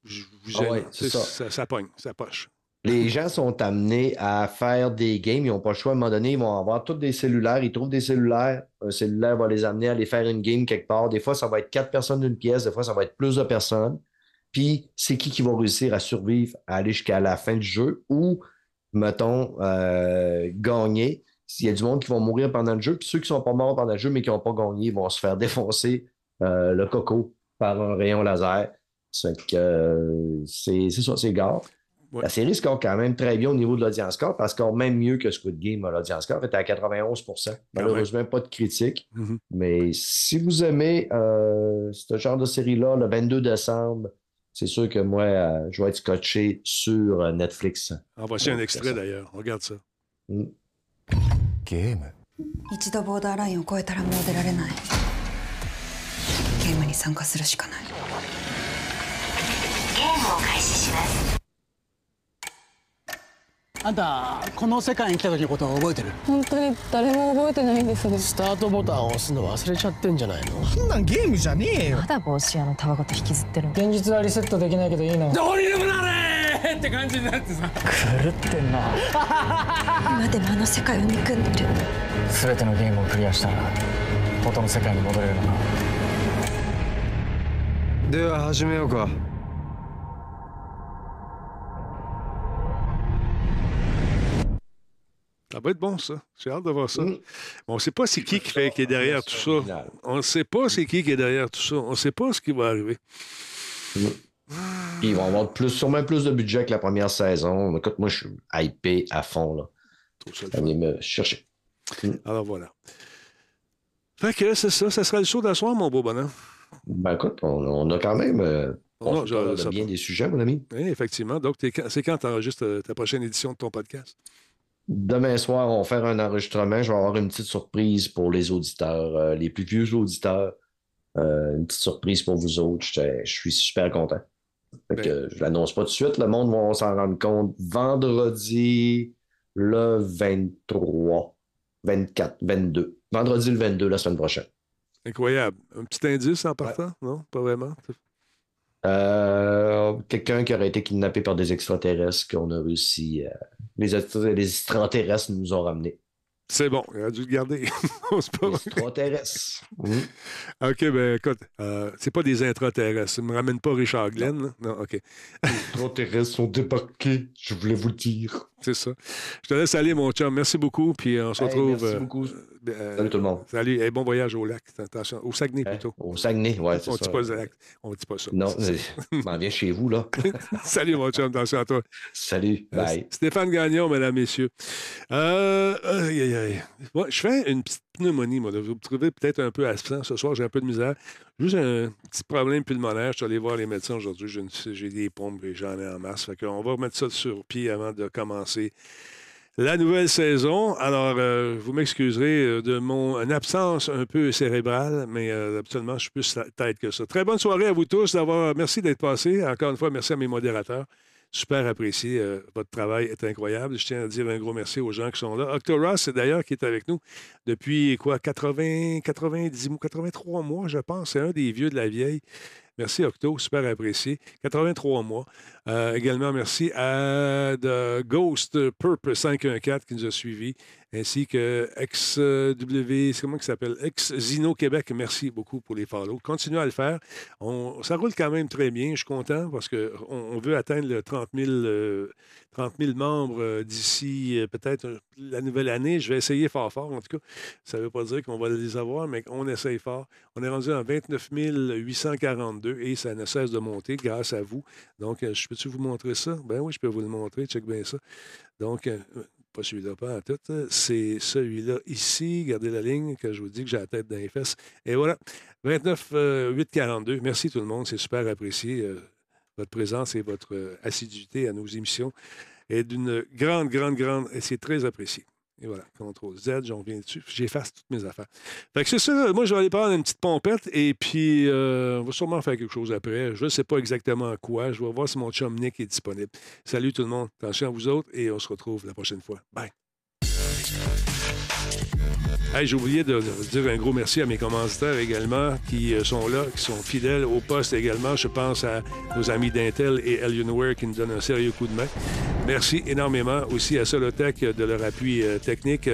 je vous Ah ouais, ça. ça pogne, ça poche. Les gens sont amenés à faire des games. Ils n'ont pas le choix. À un moment donné, ils vont avoir tous des cellulaires. Ils trouvent des cellulaires. Un cellulaire va les amener à aller faire une game quelque part. Des fois, ça va être quatre personnes d'une pièce. Des fois, ça va être plus de personnes. Puis, c'est qui qui va réussir à survivre, à aller jusqu'à la fin du jeu ou, mettons, euh, gagner. S'il y a du monde qui va mourir pendant le jeu, puis ceux qui sont pas morts pendant le jeu, mais qui n'ont pas gagné, vont se faire *laughs* défoncer euh, le coco par un rayon laser. C'est que euh, c'est ça, c'est gare. La série score quand même très bien au niveau de l'audience score parce qu'on même mieux que Squid Game à l'audience score. était à 91% Malheureusement, pas de critique. Mhm. Mais si vous aimez euh, ce genre de série-là, le 22 décembre, c'est sûr que moi, euh, je vais être scotché sur euh, Netflix. En voici un extrait d'ailleurs. Regarde ça. Mm. ゲーム。一度ボーダーラインを越えたらもう出られない。ゲームに参加するしかない。ゲームを開始しますあんたこの世界に来た時のことを覚えてる？本当に誰も覚えてないんですねスタートボタンを押すの忘れちゃってんじゃないの？そんなんゲームじゃねえよ。まだ帽子屋のタバコと引きずってるの。現実はリセットできないけどいいの。どうにでもなれって感じになってさ。狂ってんな。今でもあの世界を憎んでる。全てのゲームをクリアしたら元の世界に戻れるのか。では始めようか Ça va être bon, ça. J'ai hâte de voir ça. Mais on ne sait pas c'est qui qui, fait, qui est derrière tout ça. On ne sait pas c'est qui qui est derrière tout ça. On ne sait pas ce qui va arriver. Puis ils vont avoir plus, sûrement plus de budget que la première saison. Écoute, moi, je suis hypé à fond. Là. Allez me chercher. Alors voilà. Fait que c'est ça. Ça sera le show d'asseoir, mon beau bonhomme. Ben écoute, on, on a quand même euh, on Non, ça bien des sujets, mon ami. Oui, effectivement. Donc, c'est quand tu enregistres ta prochaine édition de ton podcast? Demain soir, on va faire un enregistrement. Je vais avoir une petite surprise pour les auditeurs, euh, les plus vieux auditeurs. Euh, une petite surprise pour vous autres. Je suis super content. Fait Ben. que je l'annonce pas tout de suite. Le monde va s'en rendre compte vendredi le 23, 24, 22. Vendredi le 22, la semaine prochaine. Incroyable. Un petit indice en partant? Non, pas vraiment? Euh, Quelqu'un qui aurait été kidnappé par des extraterrestres qu'on a réussi. euh, les, extra- les extraterrestres nous ont ramenés. C'est bon, il a dû le garder. *laughs* c'est pas vrai. Extraterrestres. OK, ben écoute, euh, c'est pas des intraterrestres. Ça ne me ramène pas Richard Glenn. là? Non, OK. Les extraterrestres sont débarqués, je voulais vous le dire. C'est ça. Je te laisse aller, mon chum. Merci beaucoup. Puis euh, on se Hey, retrouve. merci beaucoup. euh, Salut tout le monde. Salut. et bon voyage au lac. Attention. Au Saguenay, plutôt. Au Saguenay, ouais, c'est On ça. dit pas le lac. On dit pas ça. Non, m'en viens chez vous, là. *laughs* Salut, mon chum. Attention à toi. Salut. Euh, Bye. Stéphane Gagnon, mesdames, messieurs. Euh, aïe, aïe, aïe. Je fais une petite pneumonie, moi. Vous me trouvez peut-être un peu absent ce soir. J'ai un peu de misère. Juste un petit problème pulmonaire. Je suis allé voir les médecins aujourd'hui. J'ai des pompes et j'en ai en masse. Qu'on va remettre ça sur pied avant de commencer la nouvelle saison. Alors, euh, vous m'excuserez euh, de mon absence un peu cérébrale, mais euh, absolument, je suis plus tête que ça. Très bonne soirée à vous tous. Merci d'être passés. Encore une fois, merci à mes modérateurs. Super apprécié. euh, votre travail est incroyable. Je tiens à dire un gros merci aux gens qui sont là. Octoros, d'ailleurs qui est avec nous depuis quoi, 80, 90, mois, 83 mois, je pense. C'est un des vieux de la vieille. Merci Octo, super apprécié. 83 mois. Euh, également, merci à Ghost Purp 514 qui nous a suivis, ainsi que XW, comment il s'appelle? Ex-Zino Québec. Merci beaucoup pour les follow. Continuez à le faire. On- ça roule quand même très bien. Je suis content parce qu'on on veut atteindre le 30 000, euh, 30 000 membres euh, d'ici peut-être la nouvelle année. Je vais essayer fort fort. En tout cas, ça ne veut pas dire qu'on va les avoir, mais on essaye fort. On est rendu à 29 842 et ça ne cesse de monter grâce à vous. Donc, euh, je peux-tu vous montrer ça? Ben oui, je peux vous le montrer. Check bien ça. Donc, euh, pas celui-là, pas en tout. C'est celui-là ici. Gardez la ligne que je vous dis que j'ai la tête dans les fesses. Et voilà, 29 euh, 842. Merci tout le monde. C'est super apprécié. euh, votre présence et votre assiduité à nos émissions est d'une grande, grande, grande. C'est très apprécié. Et voilà, CTRL Z, j'en viens dessus. J'efface toutes mes affaires. Fait que c'est ça. Moi, je vais aller prendre une petite pompette et puis euh, on va sûrement faire quelque chose après. Je ne sais pas exactement quoi. Je vais voir si mon chum Nick est disponible. Salut tout le monde. Attention à vous autres et on se retrouve la prochaine fois. Bye. J'ai oublié de, dire un gros merci à mes commanditaires également qui euh, sont là, qui sont fidèles au poste également. Je pense à nos amis d'Intel et Alienware qui nous donnent un sérieux coup de main. Merci énormément aussi à Solotech de leur appui euh, technique.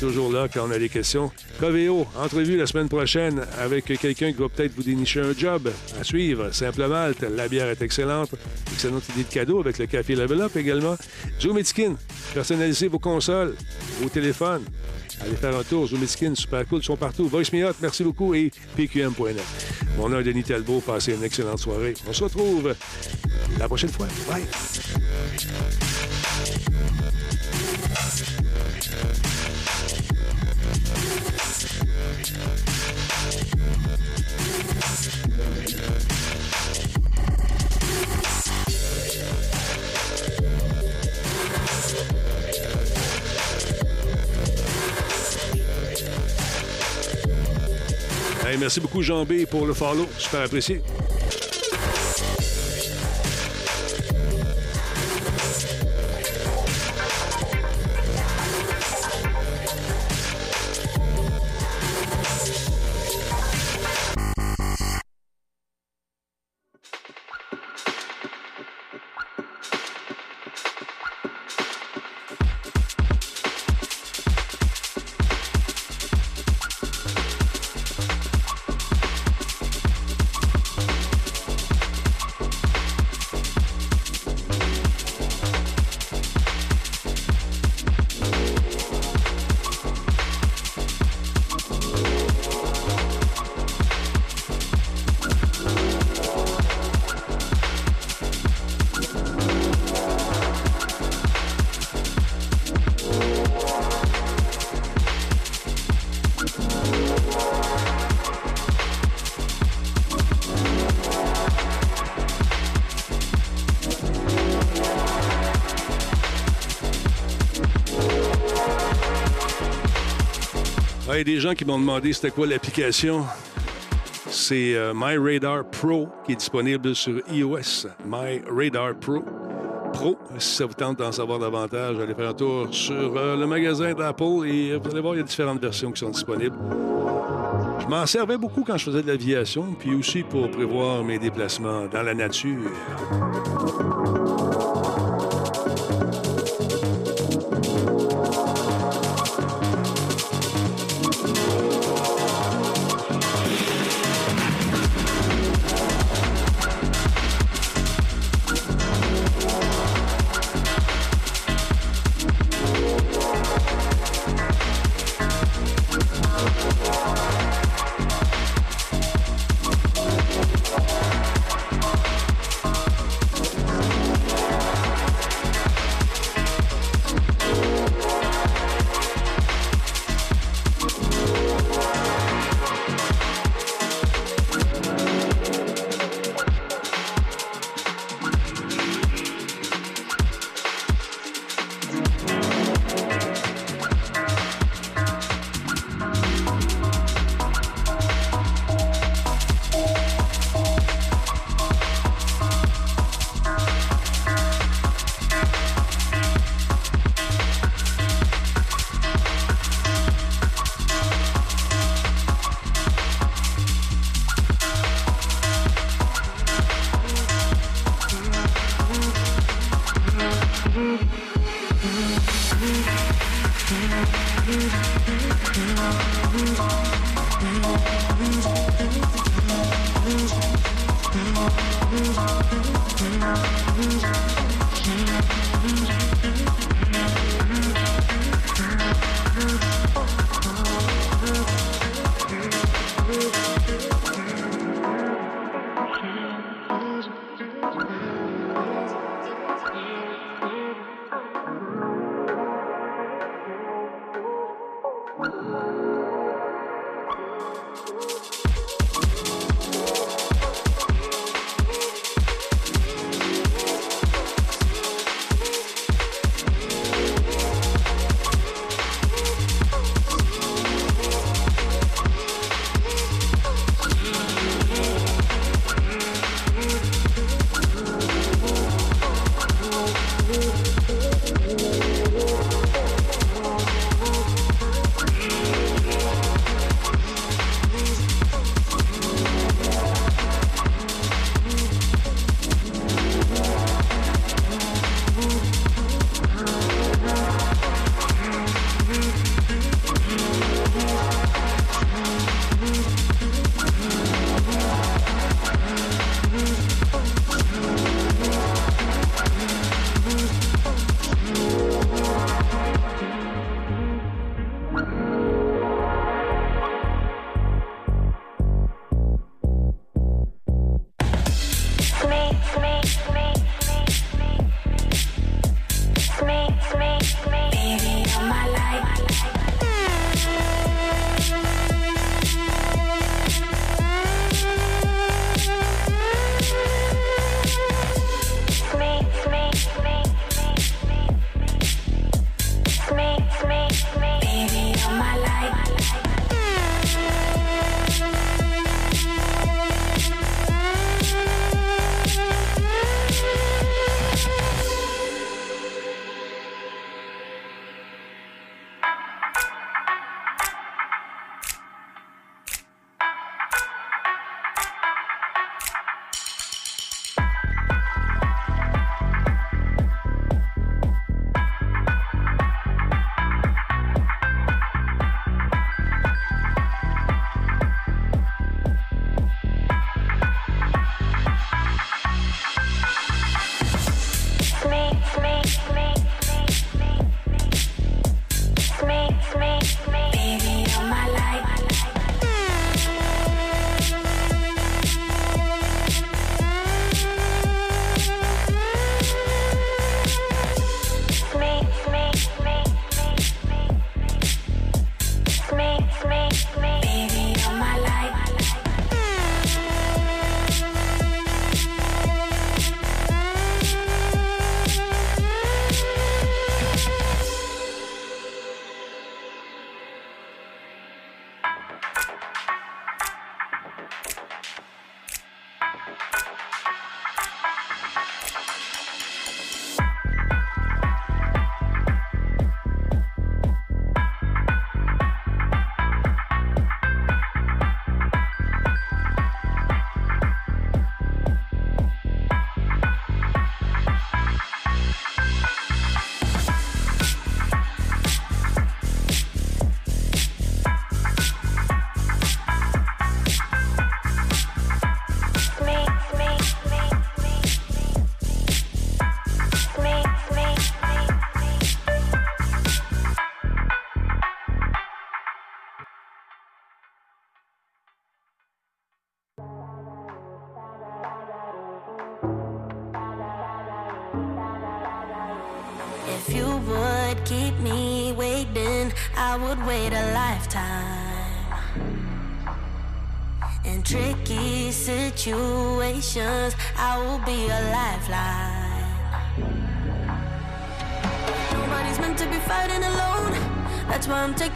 Toujours là quand on a des questions. Coveo, entrevue la semaine prochaine avec quelqu'un qui va peut-être vous dénicher un job à suivre. Simple Malte, la bière est excellente. Excellente idée de cadeau avec le café Level Up également. Joe Medskin, personnalisez vos consoles, vos téléphones. Allez faire un tour. Zoumiskin, super cool. Ils sont partout. Voice Me merci beaucoup. Et PQM.net. Mon nom est Denis Talbot. Passez une excellente soirée. On se retrouve la prochaine fois. Bye. Merci beaucoup, Jean B, pour le follow. Super apprécié. Il y a des gens qui m'ont demandé c'était quoi l'application. C'est euh, My Radar Pro qui est disponible sur iOS. My Radar Pro. Pro, si ça vous tente d'en savoir davantage, allez faire un tour sur euh, le magasin d'Apple et vous allez voir, il y a différentes versions qui sont disponibles. Je m'en servais beaucoup quand je faisais de l'aviation, puis aussi pour prévoir mes déplacements dans la nature.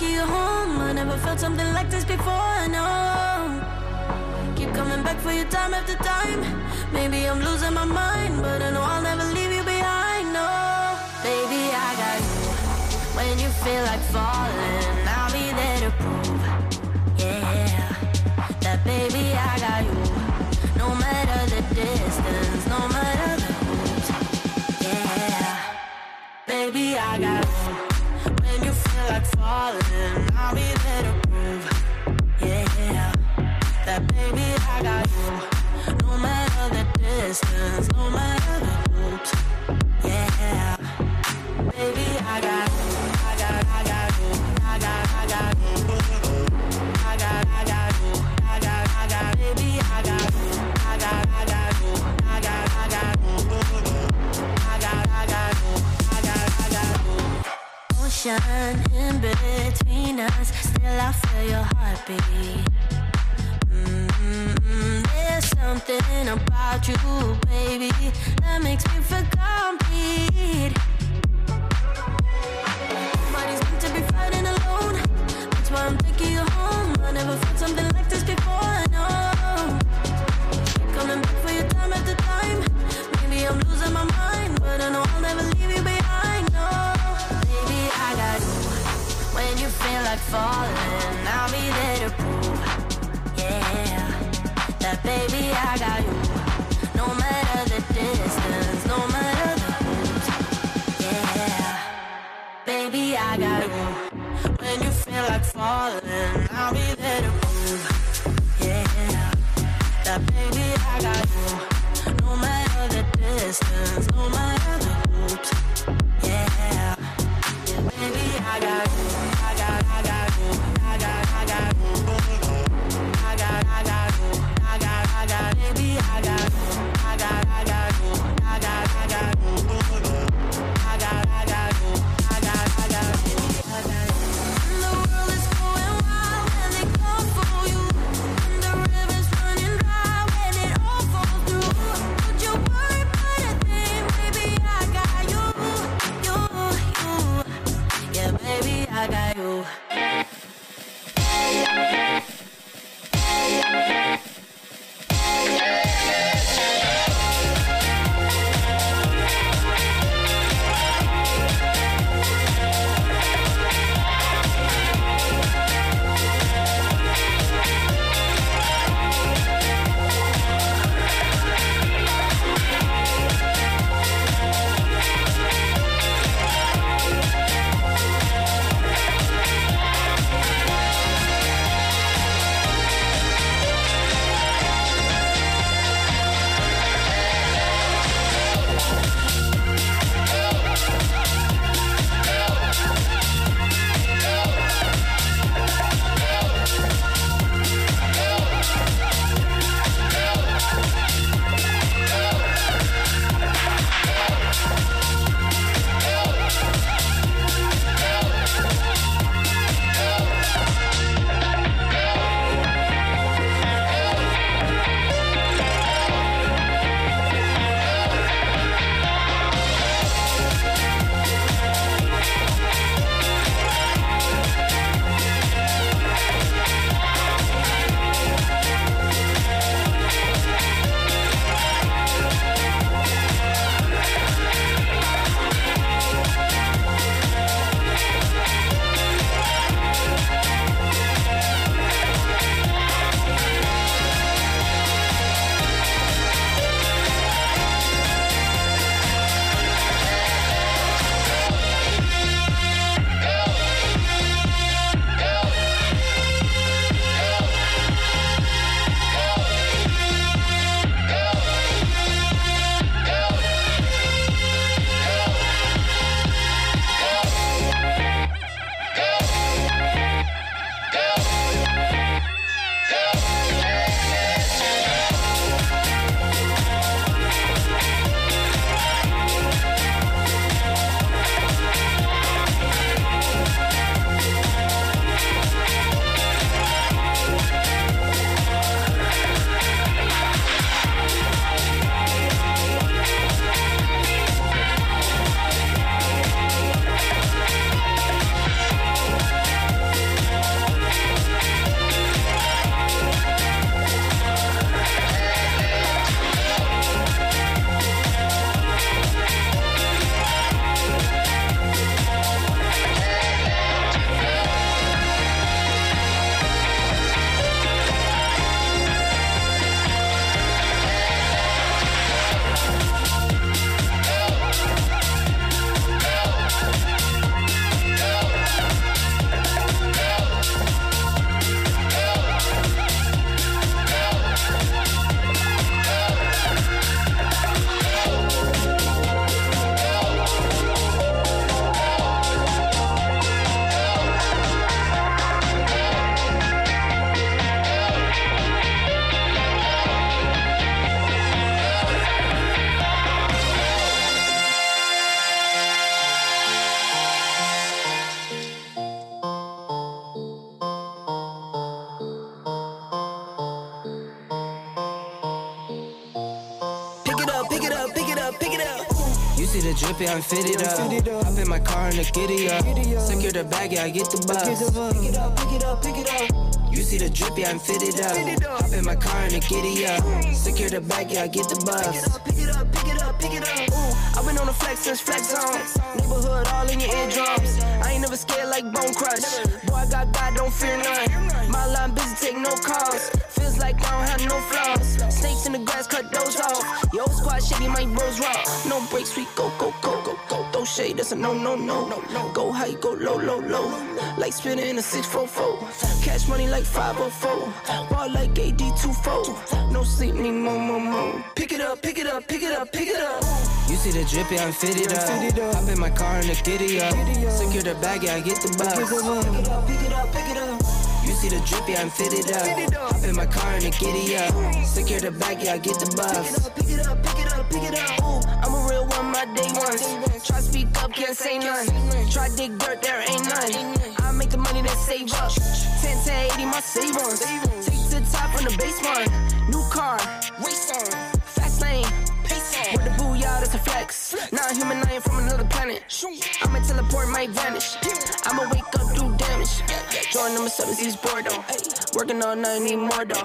take you home. I never felt something like this before, I know Keep coming back for you time after time. Maybe I'm losing my mind But I know I'll never leave you behind, no. Baby, I got you. When you feel like falling I'll be there to prove. Yeah That baby, I got you. No matter the distance No matter the hoops Yeah Baby, I got you. I'll be there. connection in between us. Still, I feel your heartbeat. Mm -hmm. There's something about you, baby, that makes me forget. No matter the distance, no matter the. Yeah, baby, I got you. When you feel like falling. Drippy, I'm fitted up. Hop in my car and the giddy up. Secure the bag, yeah, I get the bus. Pick it up, pick it up, pick it up. You see the drippy, I'm fitted up. Hop in my car and the giddy up. Secure the bag, yeah, I get the bus. Pick it up, pick it up, pick it up. Ooh, I've been on the flex since flex zone. Neighborhood all in your eardrums. I ain't never scared like Bone Crush. Boy, I got God, don't fear none. My line busy, take no calls. Feels like I don't have no flaws. Snakes in the grass, cut those off. Yo, squad shitty, my bros raw. No breaks, we go, shade, that's a no, no, no. Go high, go low, low, low. Like spinning in a 644. Cash money like 504. Ball like AD24. No sleep, need more, more, more. Pick it up, pick it up, pick it up, pick it up. You see the drippy, I'm fitted up. Hop in my car and the giddy up. Secure the bag, yeah, I get the bus. Pick it up, pick it up, pick it up. You see the drippy, I'm fitted up. Hop in my car and the giddy up. Secure the bag, yeah, I get the bus. Pick it up, pick it up, pick it up. Ooh, I'm a speak up, can't say none. Try dig dirt, there ain't none. I make the money that save up. 10 to 80, my savings. Take to the top on the baseline. New car, race on. Fast lane. With the booyah, that's a flex. Not human, I ain't from another planet. I'ma teleport, might vanish. I'ma wake up, do damage. Join number seven, he's bored. Working all night, need more though.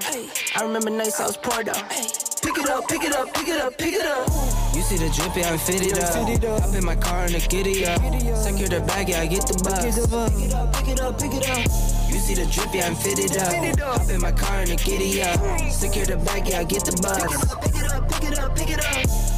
I remember nights I was poor though. Pick it up, pick it up, pick it up, pick it up. You see the drippy, I'm fitted up. Hop in my car and the giddy up. Secure the bag, yeah, I get the bus. Pick it up, pick it up, pick it up. You see the drippy, I'm fitted up. Hop in my car and the giddy up. Secure the bag, yeah, I get the bus. Pick it up, pick it up, pick it up. Been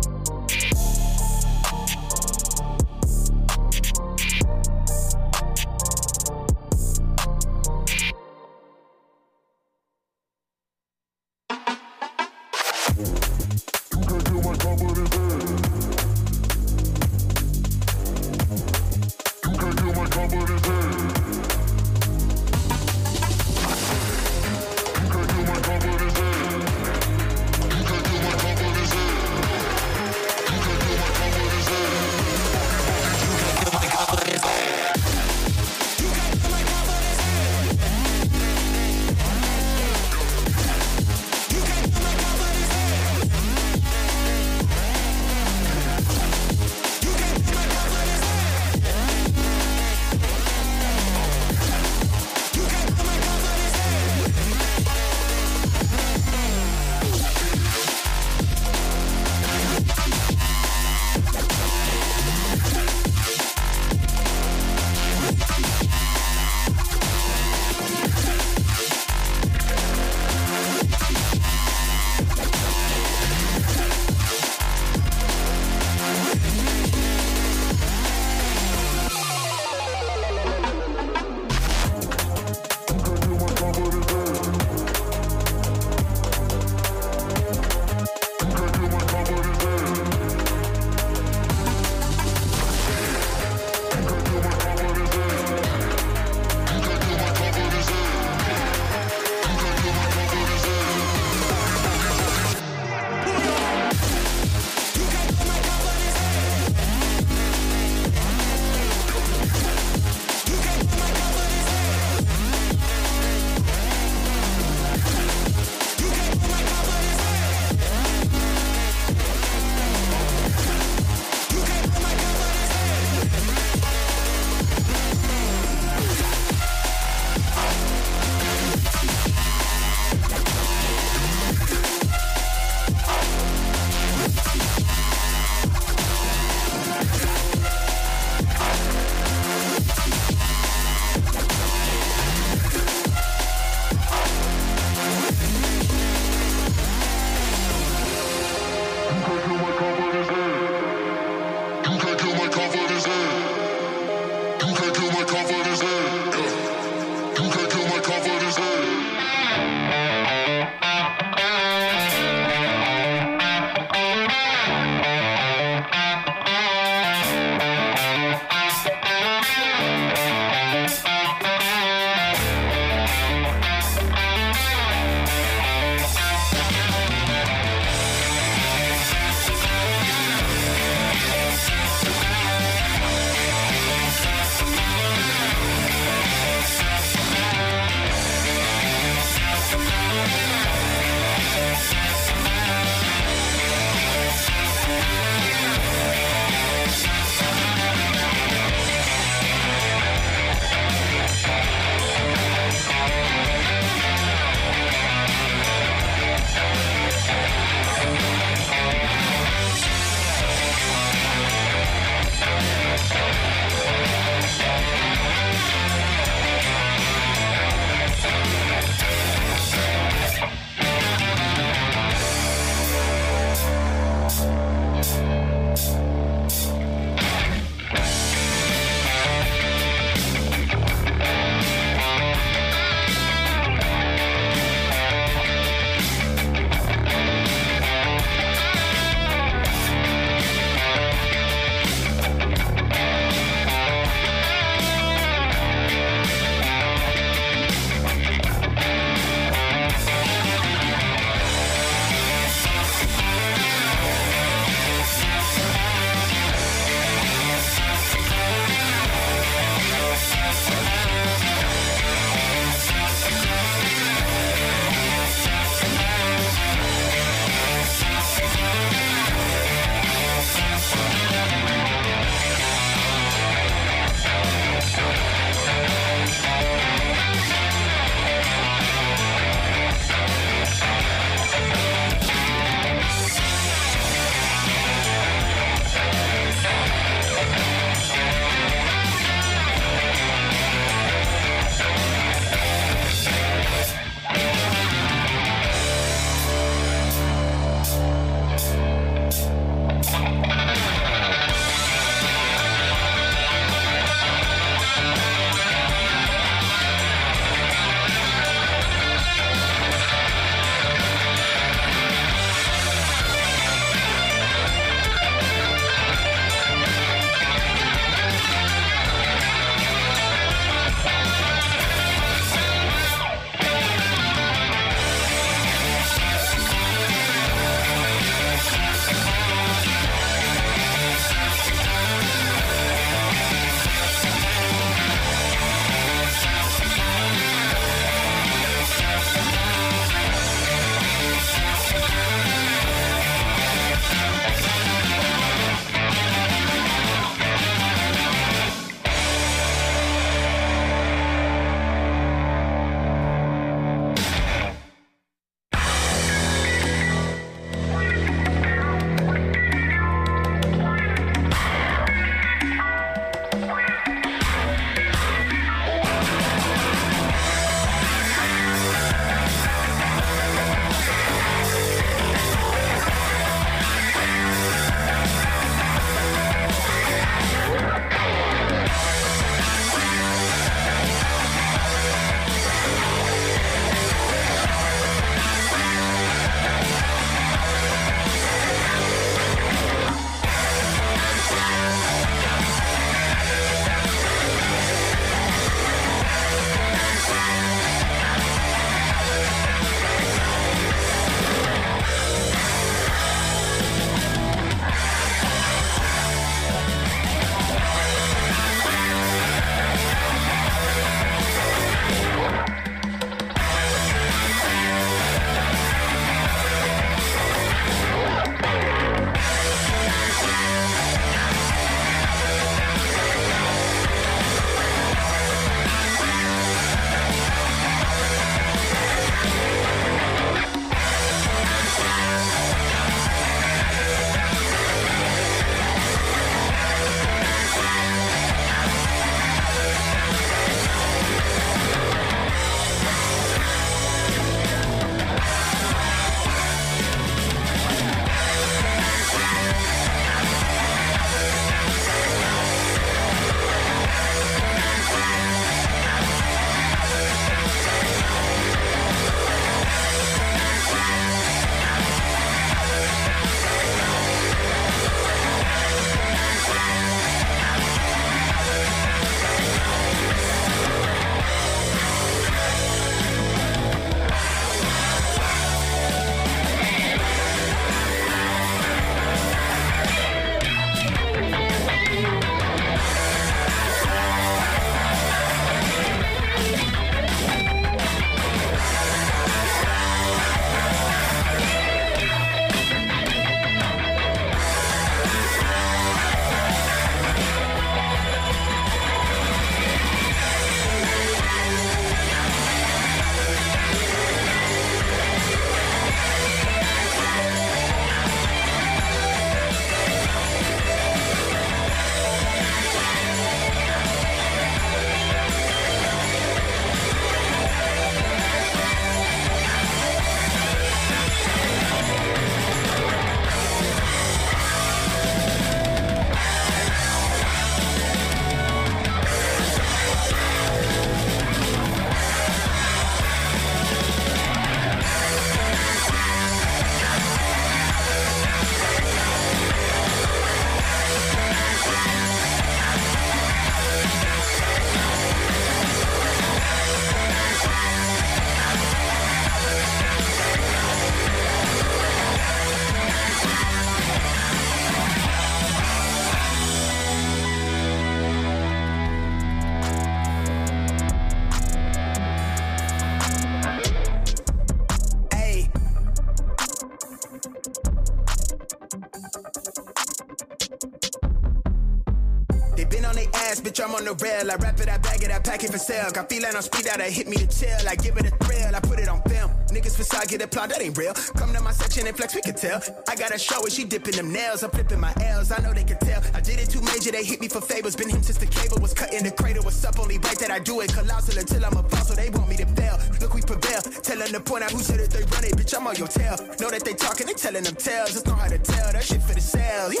I wrap it, I bag it, I pack it for sale. Got feeling on speed out, I hit me to chill. I give it a thrill, I put it on film. Niggas facade get applaud, that ain't real. Come to my section and flex, we can tell. I got a show and she dipping them nails. I'm flipping my L's, I know they can tell. I did it too major, they hit me for favors. Been him since the cable was cut in the cradle. What's up, only right that I do it. Colossal until I'm a boss, so they want me to fail. Look, we prevail. Tell them to point out who said it, they run it. Bitch, I'm on your tail. Know that they talking, they telling them tales. Just know how to tell. That shit for the sale. Yeah.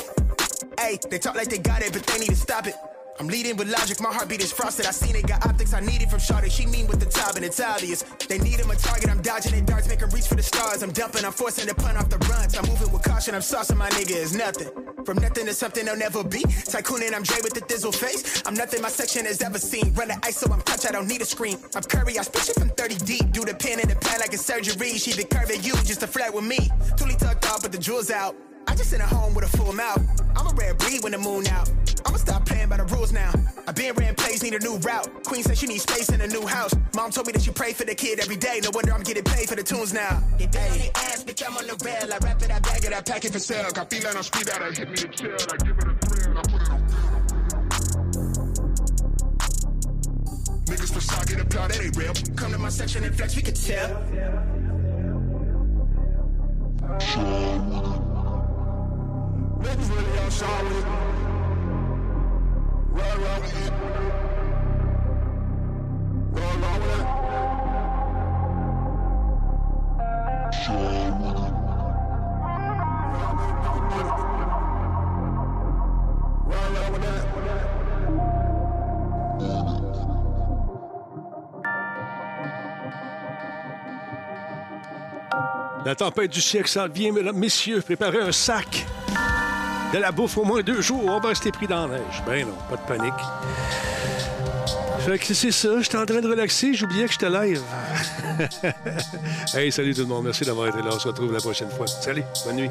Hey, they talk like they got it, but they need to stop it. I'm leading with logic, my heartbeat is frosted. I seen it, got optics I needed from Shawty. She mean with the top, and it's obvious. They need him a target, I'm dodging their darts, make 'em reach for the stars. I'm dumping, I'm forcing the pun off the runs. I'm moving with caution, I'm saucing my nigga is nothing. From nothing to something they'll never be. Tycoon and I'm Dre with the thizzle face. I'm nothing my section has ever seen. Run the ice so I'm touch, I don't need a screen. I'm Curry, I spit shit from 30 deep. Do the pin in the pad like a surgery. She been curving you just to flirt with me. Toolie tucked off, but the jewels out. I just sent a home with a full mouth. I'm a rare breed when the moon out. I'ma stop playing by the rules now. I been ran plays, need a new route. Queen said she needs space in a new house. Mom told me that you pray for the kid every day. No wonder I'm getting paid for the tunes now. They down on their ass, bitch, I'm on the rail. I wrap it, I bag it, I pack it for sale. Got feeling on speed out, I hit me to chill. I give it a thrill, I put it on Niggas facade get applaud, that ain't real. Come to my section and flex, we can tell. La tempête du siècle s'en vient, mesdames, messieurs. Préparez un sac. De la bouffe au moins deux jours. On va rester pris dans la neige. Ben non, pas de panique. Fait que c'est ça. J'étais en train de relaxer. J'oubliais que j'étais live. *laughs* hey, salut tout le monde. Merci d'avoir été là. On se retrouve la prochaine fois. Salut. Bonne nuit.